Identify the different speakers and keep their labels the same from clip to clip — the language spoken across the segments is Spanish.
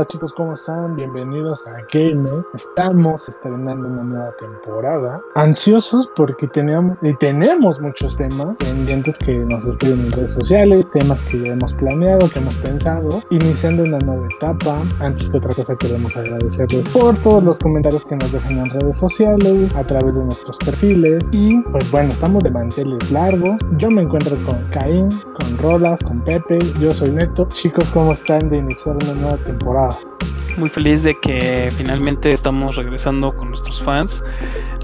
Speaker 1: Hola chicos, ¿cómo están? Bienvenidos a Game. Estamos estrenando una nueva temporada. Ansiosos porque teníamos, y tenemos muchos temas pendientes que nos escriben en redes sociales, temas que ya hemos planeado, que hemos pensado, iniciando una nueva etapa. Antes que otra cosa queremos agradecerles por todos los comentarios que nos dejan en redes sociales, a través de nuestros perfiles. Y pues bueno, estamos de manteles largos. Yo me encuentro con Caín, con Rolas, con Pepe. Yo soy Neto. Chicos, ¿cómo están de iniciar una nueva temporada.
Speaker 2: Muy feliz de que finalmente estamos regresando con nuestros fans.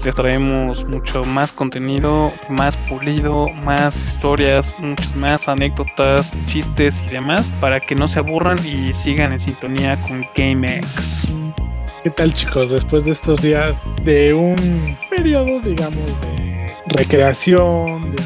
Speaker 2: Les traemos mucho más contenido, más pulido, más historias, muchas más anécdotas, chistes y demás para que no se aburran y sigan en sintonía con GameX.
Speaker 1: ¿Qué tal chicos? Después de estos días de un periodo, digamos, de recreación, de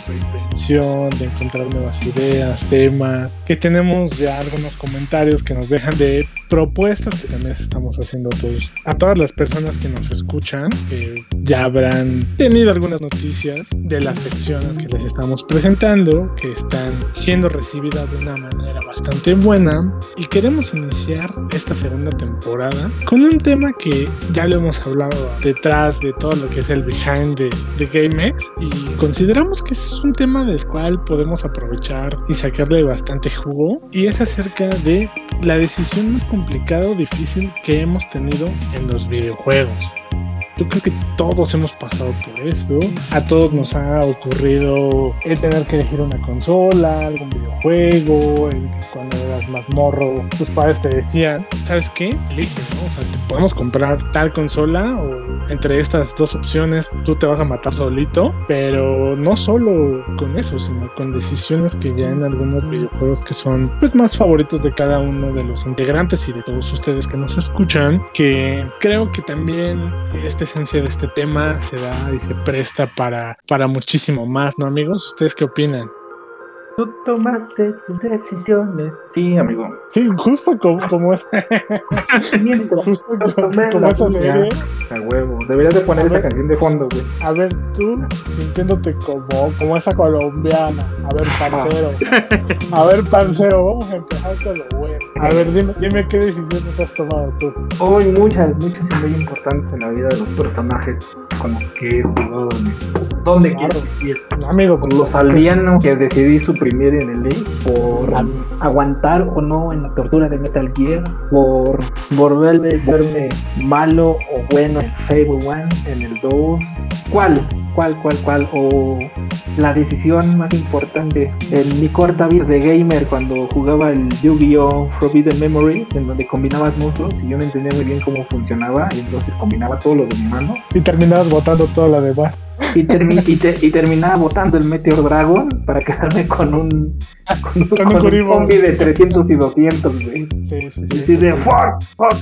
Speaker 1: reinvención, de encontrar nuevas ideas, temas, que tenemos ya algunos comentarios que nos dejan de propuestas que también estamos haciendo todos, a todas las personas que nos escuchan, que ya habrán tenido algunas noticias de las secciones que les estamos presentando, que están siendo recibidas de una manera bastante buena. Y queremos iniciar esta segunda temporada con un tema que ya lo hemos hablado detrás de todo lo que es el behind de, de GameX y consideramos que es un tema del cual podemos aprovechar y sacarle bastante jugo y es acerca de la decisión más complicada o difícil que hemos tenido en los videojuegos. Yo creo que todos hemos pasado por esto. A todos nos ha ocurrido el tener que elegir una consola, algún videojuego, el que cuando eras más morro, tus padres te decían, ¿sabes qué? Elige, ¿no? O sea, te podemos comprar tal consola o entre estas dos opciones tú te vas a matar solito, pero no solo con eso, sino con decisiones que ya en algunos videojuegos que son pues más favoritos de cada uno de los integrantes y de todos ustedes que nos escuchan, que creo que también esencia de este tema se da y se presta para, para muchísimo más, ¿no amigos? ¿Ustedes qué opinan?
Speaker 3: Tú tomaste tus decisiones. Sí, amigo.
Speaker 1: Sí, justo como, como es. justo como, como esa serie.
Speaker 3: A huevo. Deberías de poner esa canción de fondo, güey.
Speaker 1: A ver, tú sintiéndote como, como esa colombiana. A ver, parcero. a ver, parcero, vamos a empezar con lo bueno. A ver, dime, dime qué decisiones has tomado tú.
Speaker 3: Hoy muchas, muchas y muy importantes en la vida de los personajes con los que he jugado. ¿Dónde
Speaker 1: Claro.
Speaker 3: quieres que?
Speaker 1: Amigo,
Speaker 3: Por los aldeanos que decidí suprimir en el link, por aguantar o no en la tortura de Metal Gear, por volverme verme malo o bueno en Fable 1, en el 2. ¿Cuál? ¿Cuál, cuál, cuál? O la decisión más importante en mi corta vida de gamer cuando jugaba el Yu-Gi-Oh! Forbidden Memory, en donde combinabas monstruos y yo no entendía muy bien cómo funcionaba, y entonces combinaba todo lo de mi mano
Speaker 1: y terminabas botando toda la demás.
Speaker 3: y, termi- y, te- y terminaba botando el Meteor Dragon para quedarme con un con,
Speaker 1: Con un
Speaker 3: con combi de 300 y 200, güey.
Speaker 1: Sí, sí,
Speaker 3: Y
Speaker 1: sí.
Speaker 3: así de fuck, fuck.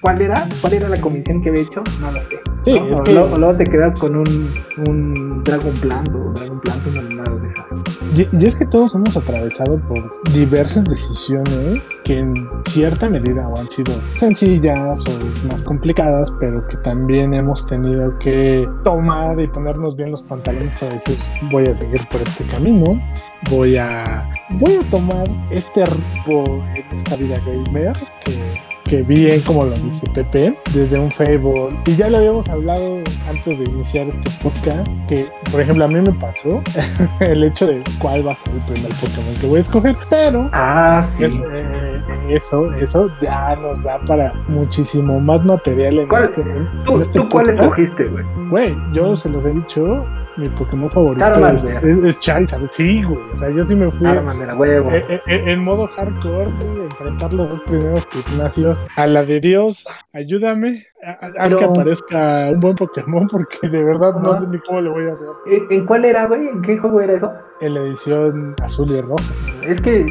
Speaker 3: ¿Cuál era? ¿Cuál era la comisión que había hecho? No lo sé.
Speaker 1: Sí,
Speaker 3: ¿no?
Speaker 1: es
Speaker 3: o,
Speaker 1: que-
Speaker 3: luego, te quedas con un, un Dragon Plant o Dragon Plant, una.
Speaker 1: Y, es que todos hemos atravesado por diversas decisiones que en cierta medida han sido sencillas o más complicadas, pero que también hemos tenido que tomar y ponernos bien los pantalones para decir voy a seguir por este camino, voy a voy a tomar este rumbo en esta vida gamer que que bien como lo dice Pepe desde un Fable y ya lo habíamos hablado antes de iniciar este podcast que por ejemplo a mí me pasó el hecho de cuál va a ser el primer Pokémon que voy a escoger, pero
Speaker 3: Ah, sí.
Speaker 1: es, eh, eso, eso ya nos da para muchísimo más material en
Speaker 3: ¿Cuál?
Speaker 1: este, en
Speaker 3: ¿Tú,
Speaker 1: este
Speaker 3: tú cuál escogiste, güey?
Speaker 1: Güey, yo se los he dicho, mi Pokémon favorito es,
Speaker 3: Charmander.
Speaker 1: es, es Charizard, sí, güey, o sea, yo sí me fui
Speaker 3: Charmander, huevo.
Speaker 1: eh, eh, eh, en modo hardcore, güey, enfrentar los dos primeros gimnasios a la de Dios, ayúdame, haz
Speaker 3: Pero-
Speaker 1: que aparezca un buen Pokémon porque de verdad no sé ni cómo le voy a hacer
Speaker 3: ¿En, cuál era, güey? ¿En qué juego era eso?
Speaker 1: en la edición azul y roja.
Speaker 3: Es que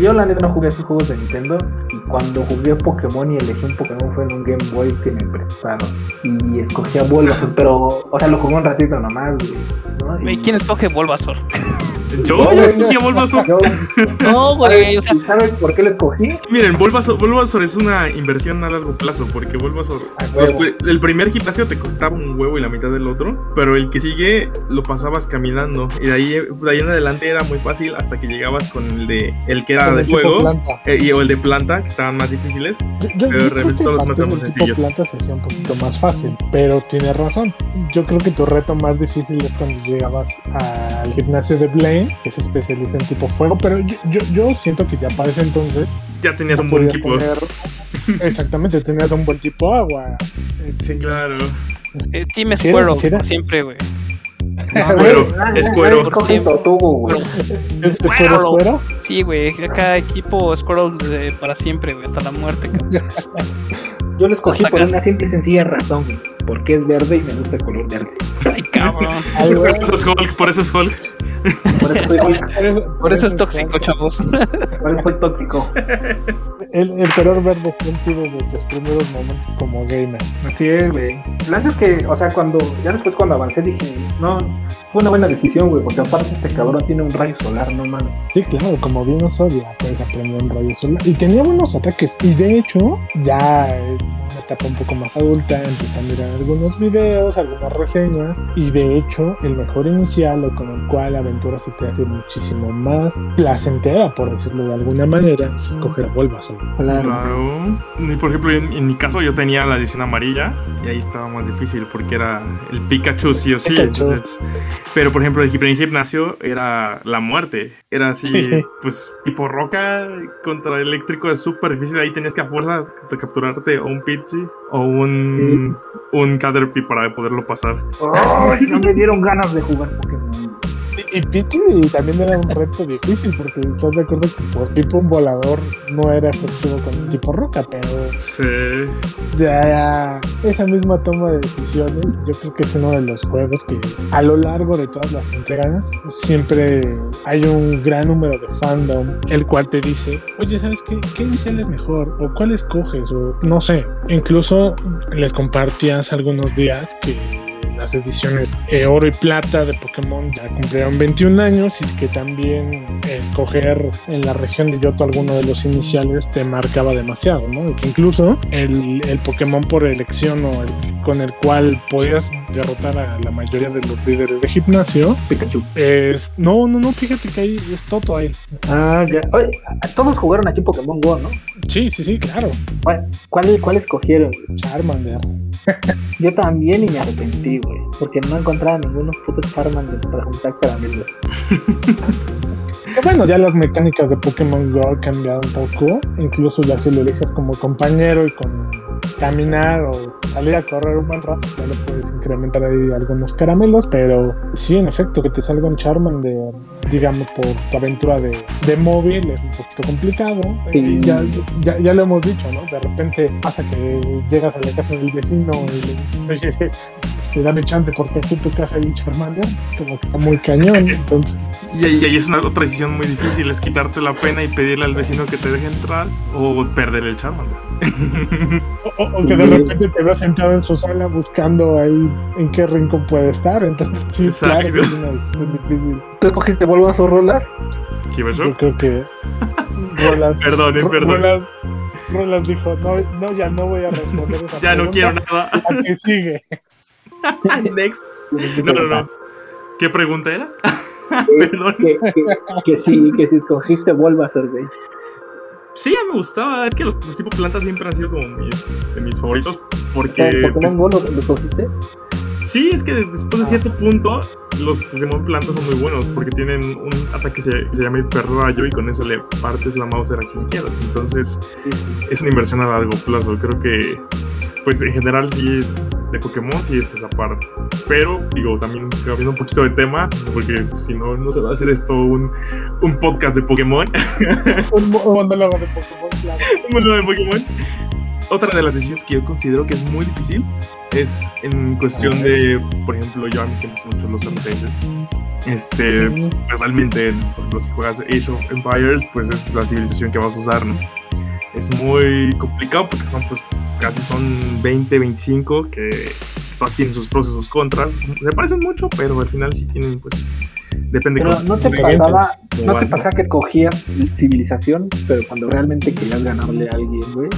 Speaker 3: yo la neta no jugué esos juegos de Nintendo y cuando jugué Pokémon y elegí un Pokémon fue en un Game Boy que me prestaron y escogí a Bulbasaur, pero, o sea, lo jugué un ratito nomás, güey. ¿no? Y-
Speaker 2: ¿Quién escoge Bulbasaur?
Speaker 4: Yo, yo escogí a Bulbasaur.
Speaker 3: Yo-
Speaker 2: No, güey, o sea,
Speaker 3: ¿Sabes por qué lo escogí?
Speaker 4: Miren, Bulbasaur, Bulbasaur es una inversión a largo plazo porque Bulbasaur, los pri- el primer gimnasio te costaba un huevo y la mitad del otro, pero el que sigue lo pasabas caminando y de ahí, de ahí en adelante era muy fácil hasta que llegabas con el de el que era
Speaker 1: Con
Speaker 4: de
Speaker 1: el tipo
Speaker 4: fuego
Speaker 1: planta.
Speaker 4: eh, y o el de planta que estaban más difíciles.
Speaker 1: Yo, yo-
Speaker 4: Pero
Speaker 1: yo creo
Speaker 4: realmente
Speaker 1: que
Speaker 4: todos los más
Speaker 1: del
Speaker 4: sencillos.
Speaker 1: planta se hacía un poquito más fácil, pero tiene razón. Yo creo que tu reto más difícil es cuando llegabas al gimnasio de Blaine, que se especializa en tipo fuego, pero yo, yo, yo siento que ya para ese entonces
Speaker 4: Ya tenías un buen
Speaker 1: tener- Exactamente, tenías un buen tipo agua.
Speaker 4: Sí, claro.
Speaker 2: eh, Team
Speaker 1: Sí era-
Speaker 2: Squirrel,
Speaker 1: sí
Speaker 2: siempre, güey.
Speaker 4: Es cuero,
Speaker 3: Ah,
Speaker 4: es
Speaker 3: ah,
Speaker 4: cuero.
Speaker 3: ah, escoge Tortugo, güey.
Speaker 1: ¿Es, es fuego, es fuego?
Speaker 2: Sí, güey, cada equipo Squirrel de- para siempre, güey, hasta la muerte, cabrón.
Speaker 3: Yo lo escogí por una simple y sencilla razón, güey. Porque es verde y me gusta el color verde.
Speaker 2: Ay, cabrón.
Speaker 1: Ay,
Speaker 4: Por eso es Hulk, por eso es Hulk.
Speaker 3: Por eso soy,
Speaker 1: por eso,
Speaker 2: Por eso es
Speaker 1: fuego.
Speaker 2: tóxico, chavos.
Speaker 3: por eso soy tóxico.
Speaker 1: El, el color verde está en ti desde tus primeros momentos como gamer.
Speaker 3: Así es, güey. La verdad es que, o sea, cuando, ya después cuando avancé dije, no, fue una buena decisión, güey, porque aparte este cabrón tiene un rayo solar, no mames.
Speaker 1: Sí, claro, como vino ya puedes aprender un rayo solar. Y tenía buenos ataques. Y de hecho, ya una etapa un poco más adulta, empecé a mirar algunos videos, algunas reseñas. Y de hecho, el mejor inicial o con el cual la aventura se te hace muchísimo más placentera, por decirlo de alguna manera, es escoger a Bulbasaur.
Speaker 3: Claro.
Speaker 4: Claro. Y por ejemplo, en, en mi caso yo tenía la edición amarilla y ahí estaba más difícil porque era el Pikachu sí o sí. Entonces, pero por ejemplo, el primer gimnasio era la muerte. Era así,
Speaker 1: Sí.
Speaker 4: pues tipo roca contra eléctrico es súper difícil. Ahí tenías que a fuerzas de capturarte o un Pidgey o un, un Caterpie para poderlo pasar.
Speaker 3: Ay, no me dieron ganas de jugar Pokémon.
Speaker 1: Y, y también era un reto difícil, porque estás de acuerdo que por tipo un volador no era efectivo con tipo roca, pero
Speaker 4: Sí.
Speaker 1: ya esa misma toma de decisiones yo creo que es uno de los juegos que a lo largo de todas las entregas siempre hay un gran número de fandom el cual te dice oye sabes qué qué inicial es mejor o cuál escoges o no sé incluso les compartí hace algunos días que las ediciones eh, oro y plata de Pokémon ya cumplieron 21 años y que también escoger en la región de Yoto alguno de los iniciales te marcaba demasiado, ¿no? Que incluso el, el Pokémon por elección o el con el cual podías derrotar a la mayoría de los líderes de gimnasio
Speaker 3: Pikachu.
Speaker 1: es... No, no, no, fíjate que ahí es Toto ahí.
Speaker 3: Ah, ya. Oye, todos jugaron aquí Pokémon Go, ¿no?
Speaker 1: Sí, sí, sí, claro.
Speaker 3: ¿Cuál, cuál, cuál escogieron?
Speaker 1: Charmander.
Speaker 3: Yo también y me arrepentí, Porque no encontraba ninguno puto Charmander para juntar caramelos.
Speaker 1: Que bueno, ya las mecánicas de Pokémon Go han cambiado un poco. Incluso ya si lo eliges como compañero y con caminar o salir a correr un buen rato, ya le puedes incrementar ahí algunos caramelos. Pero sí, en efecto, que te salga un Charmander, digamos, por tu aventura de, de móvil es un poquito complicado.
Speaker 3: Sí.
Speaker 1: Y ya, ya, ya lo hemos dicho, ¿no? De repente pasa que llegas a la casa del vecino y le dices, oye, este, dame chance porque aquí en tu casa hay un Charmander. Como que está muy cañón. Entonces,
Speaker 4: Y ahí, y ahí es una otra decisión muy difícil, es quitarte la pena y pedirle al vecino que te deje entrar o perder el Charmander.
Speaker 1: O, o- o que de repente te veas sentado en su sala buscando ahí en qué rincón puede estar. Entonces, sí,
Speaker 4: Exacto.
Speaker 1: claro que es una decisión difícil.
Speaker 3: ¿Tú escogiste Bulbasaur Rolas?
Speaker 4: ¿Qué pasó?
Speaker 1: Yo creo que Roland,
Speaker 4: Perdón, eh, perdón.
Speaker 1: Roland dijo: no, no, ya no voy a responder esa
Speaker 4: Ya no quiero nada.
Speaker 1: ¿A qué sigue?
Speaker 4: Next. No, no, no. ¿Qué pregunta era? Perdón.
Speaker 3: Que, que, que sí, que si escogiste Bulbasaur, güey.
Speaker 4: Sí, ya me gustaba. Es que los, los tipos plantas siempre han sido como mis, de mis favoritos. Porque
Speaker 3: ¿en Pokémon Go lo, escogiste?
Speaker 4: sí, es que después de cierto punto, los Pokémon plantas son muy buenos. Porque tienen un ataque que se, que se llama hiperrayo y con eso le partes la mouse a quien quieras. Entonces, es una inversión a largo plazo. Creo que, pues en general, sí, de Pokémon sí es esa parte. Pero, digo, también cambiando un poquito de tema, porque si no, no se va a hacer esto un, un podcast de Pokémon.
Speaker 1: Un mo- un monólogo de Pokémon, claro.
Speaker 4: un mundo de Pokémon. Otra de las decisiones que yo considero que es muy difícil es en cuestión de, por ejemplo, yo a mí que me gustan mucho los RPGs. Este, pues, realmente, por ejemplo, si juegas Age of Empires, pues es la civilización que vas a usar, ¿no? Es muy complicado porque son, pues, casi son 20, 25 que todas tienen sus pros y sus contras. Se parecen mucho, pero al final sí tienen, pues, Depende
Speaker 3: Pero no te pasaba,
Speaker 4: ¿Cómo
Speaker 3: no
Speaker 4: vas,
Speaker 3: te pasaba que escogías civilización, pero cuando realmente querías ganarle a alguien, güey.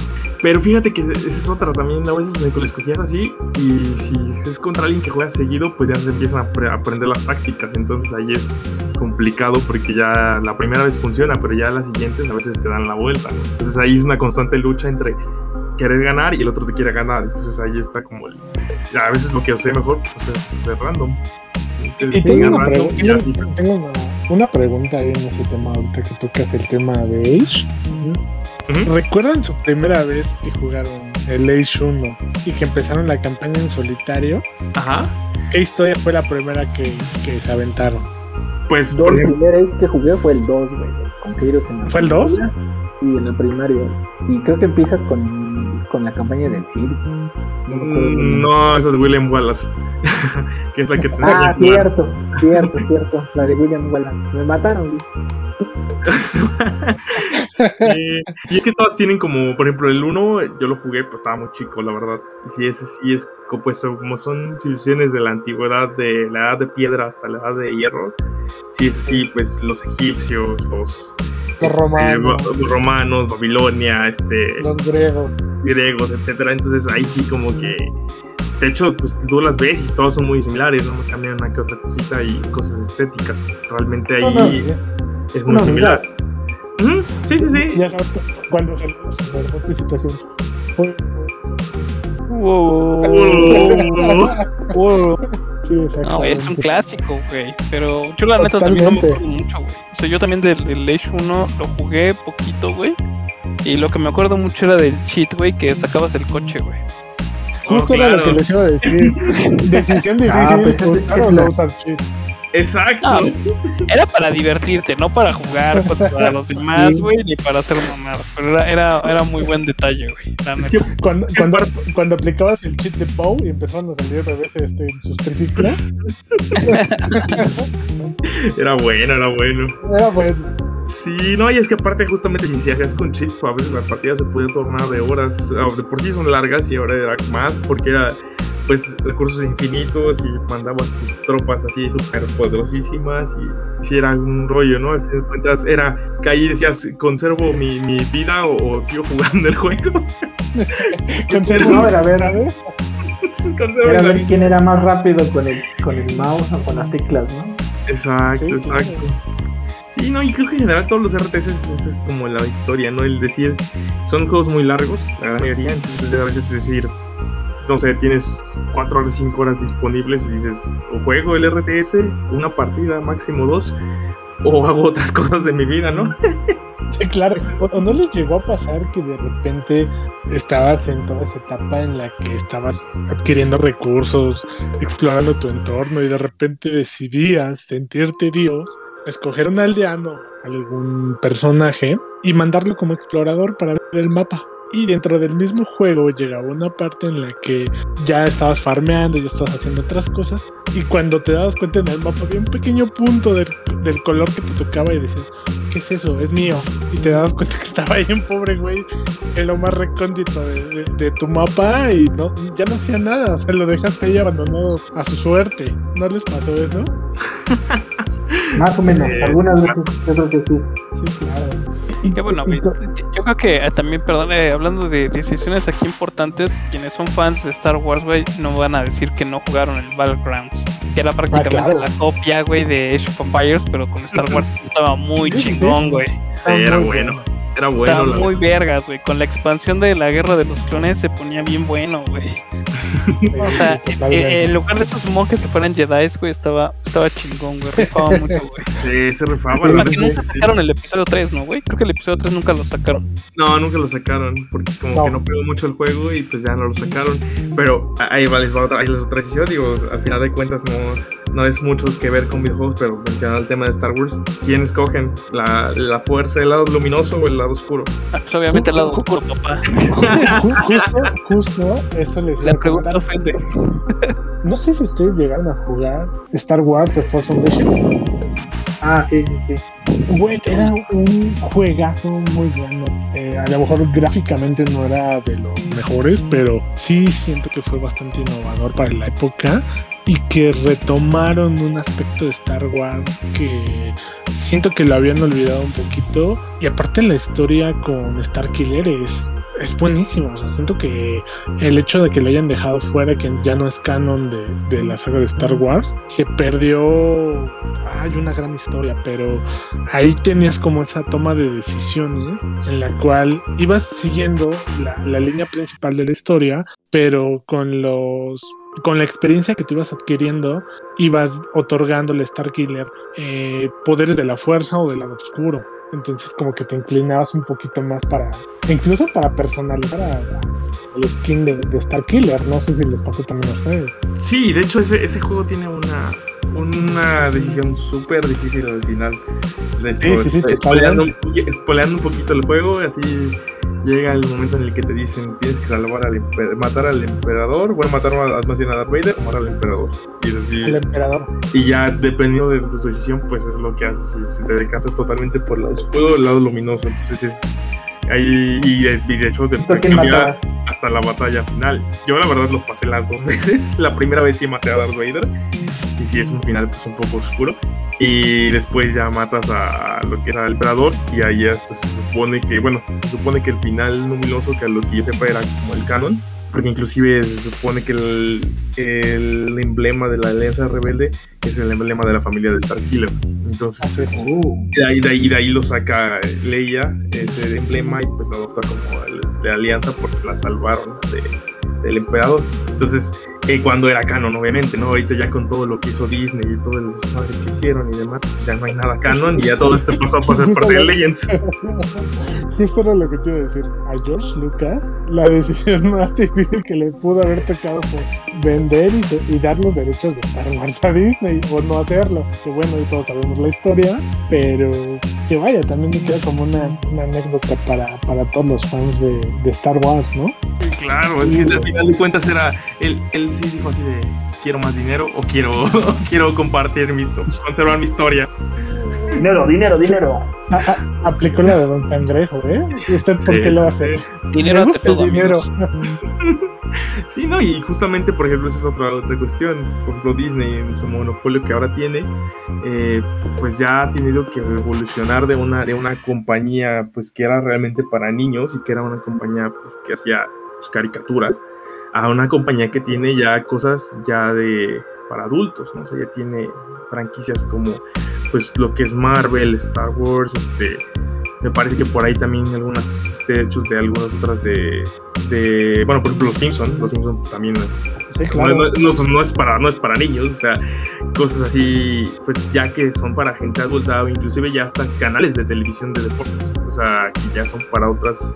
Speaker 4: Pero fíjate que esa es otra también. A veces me escogías así. Y si es contra alguien que juega seguido, pues ya se empiezan a apre- a aprender las tácticas. Entonces ahí es complicado porque ya la primera vez funciona, pero ya las siguientes a veces te dan la vuelta. ¿no? Entonces ahí es una constante lucha entre querer ganar y el otro te quiere ganar. Entonces ahí está como el. a veces lo que sé mejor pues es random.
Speaker 1: Y tengo una,
Speaker 4: y
Speaker 1: tengo-
Speaker 4: así, pues.
Speaker 1: tengo una, una pregunta ahí en ese tema ahorita que tocas el tema de Age. ¿Recuerdan su primera vez que jugaron el Age 1 y que empezaron la campaña en solitario?
Speaker 4: Ajá.
Speaker 1: ¿Qué historia fue la primera que, que se aventaron?
Speaker 4: Pues
Speaker 3: Yo
Speaker 4: por
Speaker 3: el primer Ace que jugué fue el 2, güey.
Speaker 1: ¿Fue el 2?
Speaker 3: primaria Y en la primaria. Y creo que empiezas con, con la campaña del circo. No
Speaker 4: mm, no, esa es de William Wallace. que es la que te
Speaker 3: Ah, cierto, cierto, cierto. La de William Wallace. Me mataron.
Speaker 4: Sí, Y es que todas tienen como, por ejemplo, el 1 yo lo jugué, pues estaba muy chico, la verdad. Y sí, ese sí es, pues como son civilizaciones de la antigüedad, de la edad de piedra hasta la edad de hierro. Sí, es así, pues los egipcios, los,
Speaker 1: Los
Speaker 4: este,
Speaker 1: romanos.
Speaker 4: romanos, Babilonia, este,
Speaker 1: Los griegos.
Speaker 4: griegos, etcétera. Entonces ahí sí como que de hecho, pues tú las ves y todos son muy similares, nada más cambian una que otra cosita y cosas estéticas. Realmente ahí
Speaker 3: No, no,
Speaker 4: es muy
Speaker 3: una
Speaker 4: similar. Ujú, Sí, sí, sí.
Speaker 1: Ya sabes cu- cuando me fue tu situación.
Speaker 2: Wow. Wow.
Speaker 1: Sí, exacto.
Speaker 2: No, es un clásico, güey. Pero yo la neta también no me acuerdo mucho, güey. O sea, yo también del, del Age 1 lo jugué poquito, güey. Y lo que me acuerdo mucho era del cheat, güey, que sacabas el coche, güey.
Speaker 1: Justo
Speaker 4: Oh,
Speaker 1: era lo que les iba a decir. Decisión difícil,
Speaker 3: Ah, pues es- es
Speaker 1: o
Speaker 3: la-
Speaker 1: no usar cheats.
Speaker 4: Exacto.
Speaker 2: Era para divertirte, no para jugar contra los demás,
Speaker 3: Sí.
Speaker 2: güey, ni para hacer mamadas. Pero era, era, era muy buen detalle, güey.
Speaker 4: Es que
Speaker 1: Cuando, cuando, cuando aplicabas el cheat de Poe y empezaron a salir bebés este, en sus triciclos,
Speaker 4: era bueno, era bueno.
Speaker 1: era bueno.
Speaker 4: Sí, no, y es que aparte justamente si se hacías con cheats, pues a veces la partida se podía tornar de horas, de por sí son largas y ahora era más porque era pues recursos infinitos y mandabas tus tropas así súper poderosísimas y si era un rollo, ¿no? Al final de cuentas era que ahí decías, conservo mi, mi vida o, o sigo jugando el juego.
Speaker 1: Conservo
Speaker 3: No, era
Speaker 1: mis
Speaker 3: ver-
Speaker 1: amistades.
Speaker 4: Conservo
Speaker 3: Era ver
Speaker 4: vida.
Speaker 3: quién era más rápido con el, con el mouse o con las teclas, ¿no?
Speaker 4: Exacto,
Speaker 1: Sí,
Speaker 4: exacto. Sí, no, y creo que en general todos los RTS esa es como la historia, ¿no? El decir, son juegos muy largos, la gran mayoría, entonces a veces decir, no sé, tienes 4 horas, 5 horas disponibles y dices, o juego el RTS, una partida, máximo dos, o hago otras cosas de mi vida, ¿no?
Speaker 1: Sí, claro. O, no les llegó a pasar que de repente estabas en toda esa etapa en la que estabas adquiriendo recursos, explorando tu entorno y de repente decidías sentirte Dios, escoger un aldeano, algún personaje y mandarlo como explorador para ver el mapa. Y dentro del mismo juego llegaba una parte en la que ya estabas farmeando, ya estabas haciendo otras cosas. Y cuando te dabas cuenta en el mapa había un pequeño punto del, del color que te tocaba y decías, ¿qué es eso? Es mío. Y te dabas cuenta que estaba ahí un pobre güey en lo más recóndito de, de- de tu mapa y no, ya no hacía nada. O sea, lo dejaste ahí abandonado a su suerte. ¿No les pasó eso?
Speaker 3: Más o menos,
Speaker 4: Eh,
Speaker 3: algunas veces yo creo que sí.
Speaker 1: Sí, claro. Y-
Speaker 2: Qué bueno,
Speaker 1: y-.
Speaker 2: Yo creo que eh, también, perdón, eh, hablando de decisiones aquí importantes, quienes son fans de Star Wars, güey, no van a decir que no jugaron el Battlegrounds. Que era prácticamente
Speaker 1: claro.
Speaker 2: la copia, güey, de Age of Empires, pero con Star Wars estaba muy chingón, güey.
Speaker 4: Sí, era bueno, era bueno.
Speaker 2: Estaba
Speaker 4: la
Speaker 2: muy vergas, güey. Con la expansión de la guerra de los clones se ponía bien bueno, güey. O sea, eh, en lugar de esos monjes que fueran Jedi, güey, estaba, estaba chingón, güey. Rifaba mucho, güey.
Speaker 4: Sí, se rifaba.
Speaker 2: Además
Speaker 1: sí,
Speaker 2: que nunca
Speaker 4: sí.
Speaker 2: sacaron el episodio 3, ¿no, güey? Creo que el episodio 3 nunca lo sacaron.
Speaker 4: No, nunca lo sacaron, porque como
Speaker 1: No.
Speaker 4: que no pegó mucho el juego y pues ya no lo sacaron. Pero ahí va, les va otra, ahí les va otra decisión, digo, al final de cuentas no, no es mucho que ver con videojuegos, pero mencionar el tema de Star Wars, ¿quién escogen? ¿La, la fuerza, el lado luminoso o el lado oscuro?
Speaker 2: Pues obviamente el lado oscuro, papá.
Speaker 1: Ju- justo, justo, eso les
Speaker 2: La
Speaker 1: a
Speaker 2: pregunta ofende.
Speaker 1: No sé si ustedes llegaron a jugar Star Wars The Force Unleashed.
Speaker 3: Ah, sí, sí, sí.
Speaker 1: Güey, era un juegazo muy bueno. Eh, a lo mejor gráficamente no era de los mejores, pero sí siento que fue bastante innovador para la época. Y que retomaron un aspecto de Star Wars que siento que lo habían olvidado un poquito. Y aparte la historia con Starkiller es, es buenísima. O sea, siento que el hecho de que lo hayan dejado fuera, que ya no es canon de, de la saga de Star Wars, se perdió. Hay una gran historia, pero ahí tenías como esa toma de decisiones en la cual ibas siguiendo la, la línea principal de la historia, pero con los con la experiencia que tú ibas adquiriendo, ibas otorgándole a Starkiller eh, poderes de la fuerza o del lado oscuro. Entonces como que te inclinabas un poquito más para, incluso para personalizar a, a el skin de, de Starkiller. No sé si les pasó también a ustedes.
Speaker 4: Sí, de hecho ese, ese juego tiene una, una decisión súper difícil al final. De hecho,
Speaker 1: Sí, sí, sí,
Speaker 4: spoileando, spoileando un poquito el juego, así llega el momento en el que te dicen tienes que salvar al matar al emperador, bueno, matar más más bien a Darth Vader o matar al emperador. Y es así,
Speaker 1: El emperador.
Speaker 4: y ya dependiendo de tu decisión, pues es lo que haces. Si te decantas totalmente por el lado oscuro el lado luminoso, entonces es ahí y de, y de hecho te
Speaker 3: ¿Por quién
Speaker 4: cambia hasta la batalla final. Yo la verdad lo pasé las dos veces. La primera vez sí maté a Darth Vader. Y sí es un final pues un poco oscuro. Y después ya matas a lo que es al emperador. Y ahí hasta se supone que, bueno, se supone que el final luminoso, que a lo que yo sepa era como el canon. Porque inclusive se supone que el, el emblema de la Alianza Rebelde es el emblema de la familia de Starkiller. Entonces,
Speaker 1: es.
Speaker 3: Uh,
Speaker 4: de ahí, de ahí, de ahí lo saca Leia, ese emblema, y pues lo adopta como el de Alianza porque la salvaron de- del emperador. Entonces, eh, cuando era canon, obviamente, ¿no? Ahorita ya con todo lo que hizo Disney y todo el desmadre que hicieron y demás, pues ya no hay nada canon y ya todo esto pasó a pasar parte de Legends.
Speaker 1: Justo era lo que te iba a decir. A George Lucas, la decisión más difícil que le pudo haber tocado fue vender y, se- y dar los derechos de Star Wars a Disney o no hacerlo. Que bueno, y todos sabemos la historia, pero que vaya, también me queda como una, una anécdota para, para todos los fans de, de Star Wars, ¿no?
Speaker 4: Claro, es que al final de cuentas era, él, él sí dijo así de, quiero más dinero o quiero, quiero compartir mi historia, conservar mi historia.
Speaker 3: dinero, dinero, dinero.
Speaker 1: A- a- aplicó la de Don Cangrejo, ¿eh? ¿Usted por
Speaker 4: Sí,
Speaker 1: qué lo hace?
Speaker 4: sí.
Speaker 2: Dinero ante todo,
Speaker 1: dinero.
Speaker 4: Sí, no, y justamente, por ejemplo, esa es otra, otra cuestión. Por ejemplo, Disney, en su monopolio que ahora tiene, eh, pues ya ha tenido que evolucionar de una, de una compañía pues que era realmente para niños y que era una compañía pues que hacía pues, caricaturas, a una compañía que tiene ya cosas ya de para adultos, ¿no? O sea, ya tiene franquicias como pues lo que es Marvel, Star Wars, este me parece que por ahí también algunas este, derechos de algunas otras de, de bueno por ejemplo los Simpsons los Simpsons también
Speaker 1: Sí,
Speaker 4: no,
Speaker 1: claro.
Speaker 4: no- no son- no es para no es para niños o sea cosas así pues ya que son para gente adulta inclusive ya hasta canales de televisión de deportes o sea que ya son para otras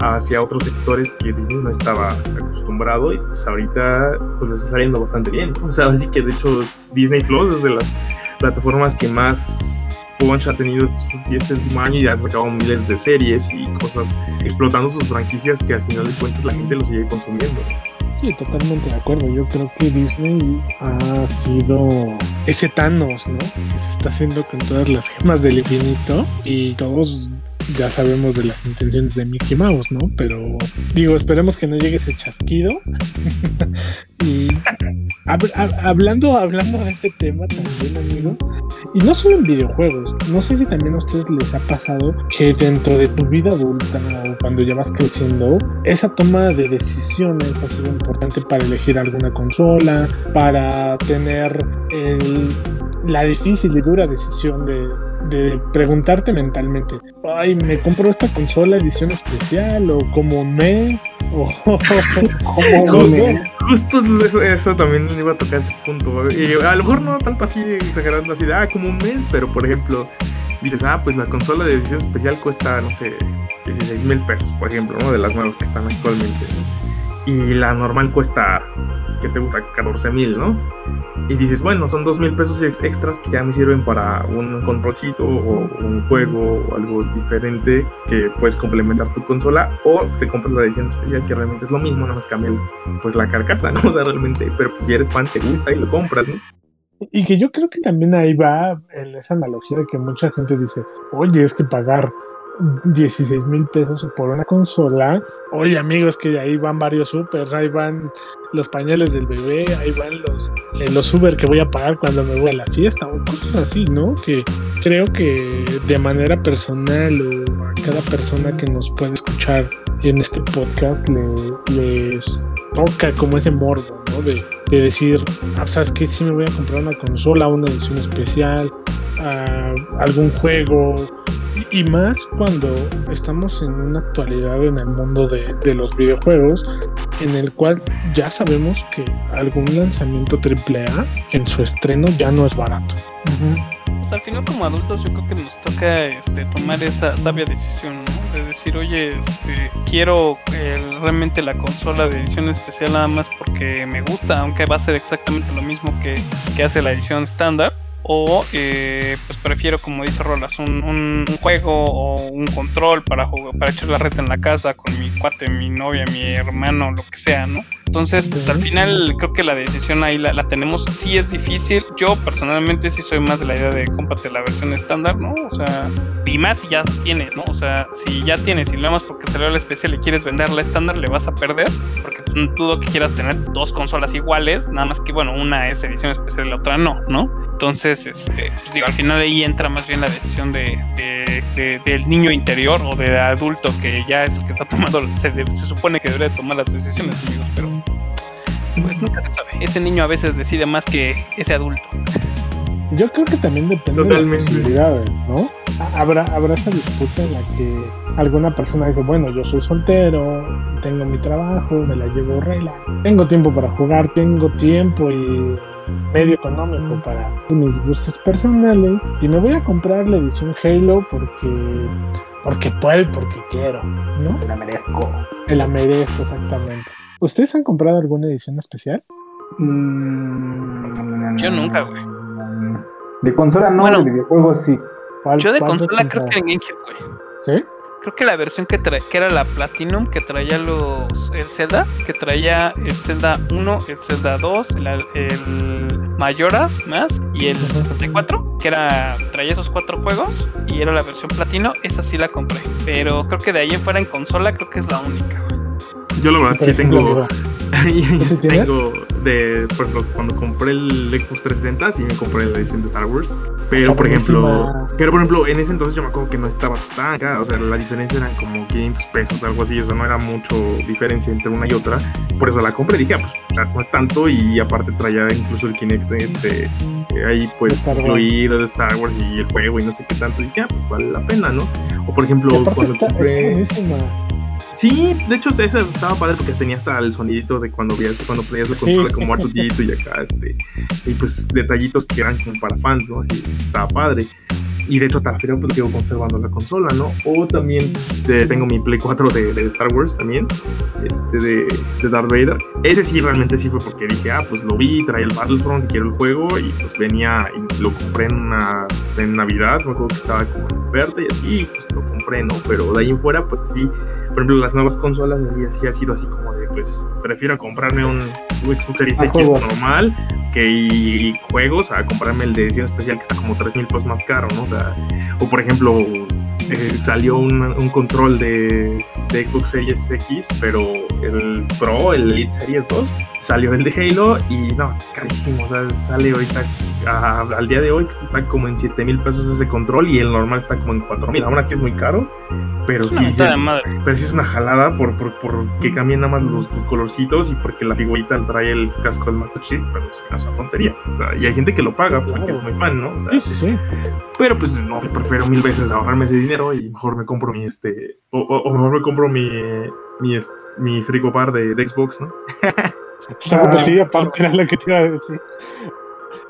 Speaker 4: hacia otros sectores que Disney no estaba acostumbrado y pues ahorita pues les está saliendo bastante bien o sea así que de hecho Disney Plus es de las plataformas que más punch ha tenido este, este último año y han sacado miles de series y cosas explotando sus franquicias que al final de cuentas la gente lo sigue consumiendo.
Speaker 1: Sí, totalmente de acuerdo. Yo creo que Disney ha sido ese Thanos, ¿no? Que se está haciendo con todas las gemas del infinito y todos ya sabemos de las intenciones de Mickey Mouse, ¿no? Pero digo, esperemos que no llegue ese chasquido. y hab- hab- hablando, hablando de ese tema también, amigos, y no solo en videojuegos, no sé si también a ustedes les ha pasado que dentro de tu vida adulta o cuando ya vas creciendo, esa toma de decisiones ha sido importante para elegir alguna consola, para tener la difícil y dura decisión de, de preguntarte mentalmente, ay, me compro esta consola edición especial o como mes o como sé.
Speaker 4: Justo eso, eso también iba a tocar ese punto. Y a lo mejor no tanto así exagerando así de, ah, como un mes, pero por ejemplo, dices, ah, pues la consola de edición especial cuesta, no sé, 16 mil pesos, por ejemplo, ¿no? De las nuevas que están actualmente. ¿no? Y la normal cuesta, que te gusta? 14 mil, ¿no? Y dices, bueno, son 2 mil pesos ex- extras que ya me sirven para un controlcito o un juego o algo diferente que puedes complementar tu consola o te compras la edición especial que realmente es lo mismo, nada más cambia pues la carcasa, ¿no? O sea, realmente, pero pues si eres fan te gusta y lo compras, ¿no?
Speaker 1: Y que yo creo que también ahí va esa analogía de que mucha gente dice, oye, es que pagar 16 mil pesos por una consola. Oye, amigos, que ahí van varios supers, ahí van los pañales del bebé, ahí van los, eh, los Uber que voy a pagar cuando me voy a la fiesta o cosas así, ¿no? Que creo que de manera personal o a cada persona que nos puede escuchar en este podcast les toca como ese morbo, ¿no? De, de decir, ah, ¿sabes qué? Si me voy a comprar una consola, una edición especial, ah, algún juego, y, más cuando estamos en una actualidad en el mundo de, de, los videojuegos, en el cual ya sabemos que algún lanzamiento AAA en su estreno ya no es barato.
Speaker 2: Pues al final como adultos yo creo que nos toca este, tomar esa sabia decisión, ¿no? De decir, oye, este, quiero realmente la consola de edición especial nada más porque me gusta, aunque va a ser exactamente lo mismo que, que hace la edición estándar o eh, pues prefiero como dice Rolas un, un, juego o un control para jugar, para echar la red en la casa con mi cuate, mi novia, mi hermano, lo que sea, ¿no? Entonces, pues al final creo que la decisión ahí la, la tenemos. Sí es difícil. Yo personalmente sí soy más de la idea de cómprate la versión estándar, ¿no? O sea, y más si ya tienes, ¿no? O sea, si ya tienes y lo más porque salió la especial y quieres vender la estándar, le vas a perder. Porque pues, dudo que quieras tener dos consolas iguales, nada más que, bueno, una es edición especial y la otra no, ¿no? Entonces, este, pues digo, al final ahí entra más bien la decisión de, de, del niño interior o del adulto que ya es el que está tomando, se, se supone que debería tomar las decisiones, amigos, pero pues nunca se sabe. Ese niño a veces decide más que ese adulto.
Speaker 1: Yo creo que también depende de las posibilidades, ¿no? Habrá, habrá esa disputa en la que alguna persona dice, bueno, yo soy soltero, tengo mi trabajo, me la llevo regla, tengo tiempo para jugar, tengo tiempo y medio económico para mis gustos personales y me voy a comprar la edición Halo porque porque puedo, porque quiero, ¿no?
Speaker 3: Me la merezco.
Speaker 1: Me la merezco, exactamente. ¿Ustedes han comprado alguna edición especial?
Speaker 2: Mm, yo nunca, güey.
Speaker 3: De consola no, de videojuegos sí.
Speaker 2: Yo de consola creo que en GameCube, güey.
Speaker 1: ¿Sí?
Speaker 2: Creo que la versión que, trae, que era la Platinum, que traía los el Zelda, que traía el Zelda 1, el Zelda 2, el, el Mayoras más y el 64, que era traía esos cuatro juegos y era la versión platino, esa sí la compré. Pero creo que de ahí en fuera en consola creo que es la única.
Speaker 4: Yo la verdad sí tengo. Tengo de. Por ejemplo, cuando compré el Xbox 360, sí me compré la edición de Star Wars. Pero por ejemplo. Pero por ejemplo, en ese entonces yo me acuerdo que no estaba tan cara. O sea, la diferencia eran como 500 pesos, algo así. O sea, no era mucho diferencia entre una y otra. Por eso la compré. Dije, ah, pues, o sea, no es tanto. Y aparte traía incluso el Kinect este. ahí pues incluido de Star Wars y el juego y no sé qué tanto. Dije, ah, pues vale la pena, ¿no? O por ejemplo, cuando
Speaker 1: está,
Speaker 4: compré.
Speaker 1: Está
Speaker 4: Sí, de hecho esa estaba padre porque tenía hasta el sonidito de cuando veías cuando ponías la consola como Artudito y acá este y pues detallitos que eran como para fans, ¿no? Así estaba padre. Y de hecho hasta la fecha pues sigo conservando la consola, ¿no? O también eh, tengo mi Play 4 de, de, Star Wars también, este de, de, Darth Vader. Ese sí realmente sí fue porque dije, ah, pues lo vi, traía el Battlefront y quiero el juego y pues venía y lo compré en una en Navidad, me acuerdo que estaba como en oferta y así, pues lo compré, ¿no? Pero de ahí en fuera, pues así, por ejemplo, las nuevas consolas así, así ha sido así como de, pues prefiero comprarme un Xbox Series X normal que y, juegos a comprarme el de edición especial que está como 3 mil pesos más caro, ¿no? O sea, o por ejemplo, eh, salió un, un control de, de, Xbox Series X, pero el Pro, el Elite Series 2, salió el de Halo y no, carísimo, o sea, sale ahorita a, al día de hoy está como en 7 mil pesos ese control y el normal está como en 4 mil, aún así es muy caro, pero sí, sí es, pero sí es una jalada por, por, por que cambien nada más los, los, colorcitos y porque la figurita trae el casco del Master Chief, pero es una tontería, o sea, y hay gente que lo paga porque es muy fan, ¿no? O sea,
Speaker 1: sí, sí, sí.
Speaker 4: Pero pues no, prefiero mil veces ahorrarme ese dinero y mejor me compro mi este, o, o, o mejor me compro mi, mi, mi frigobar de, de Xbox, ¿no?
Speaker 1: ah, sí, aparte era lo que te iba a decir.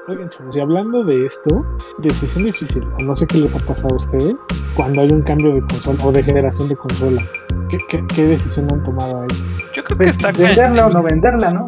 Speaker 1: Oigan, chavos, y hablando de esto, decisión difícil, o no sé qué les ha pasado a ustedes, cuando hay un cambio de consola o de generación de consolas. ¿Qué, qué, qué decisión han tomado ahí?
Speaker 2: Yo creo que está
Speaker 3: Venderla o no venderla, ¿no?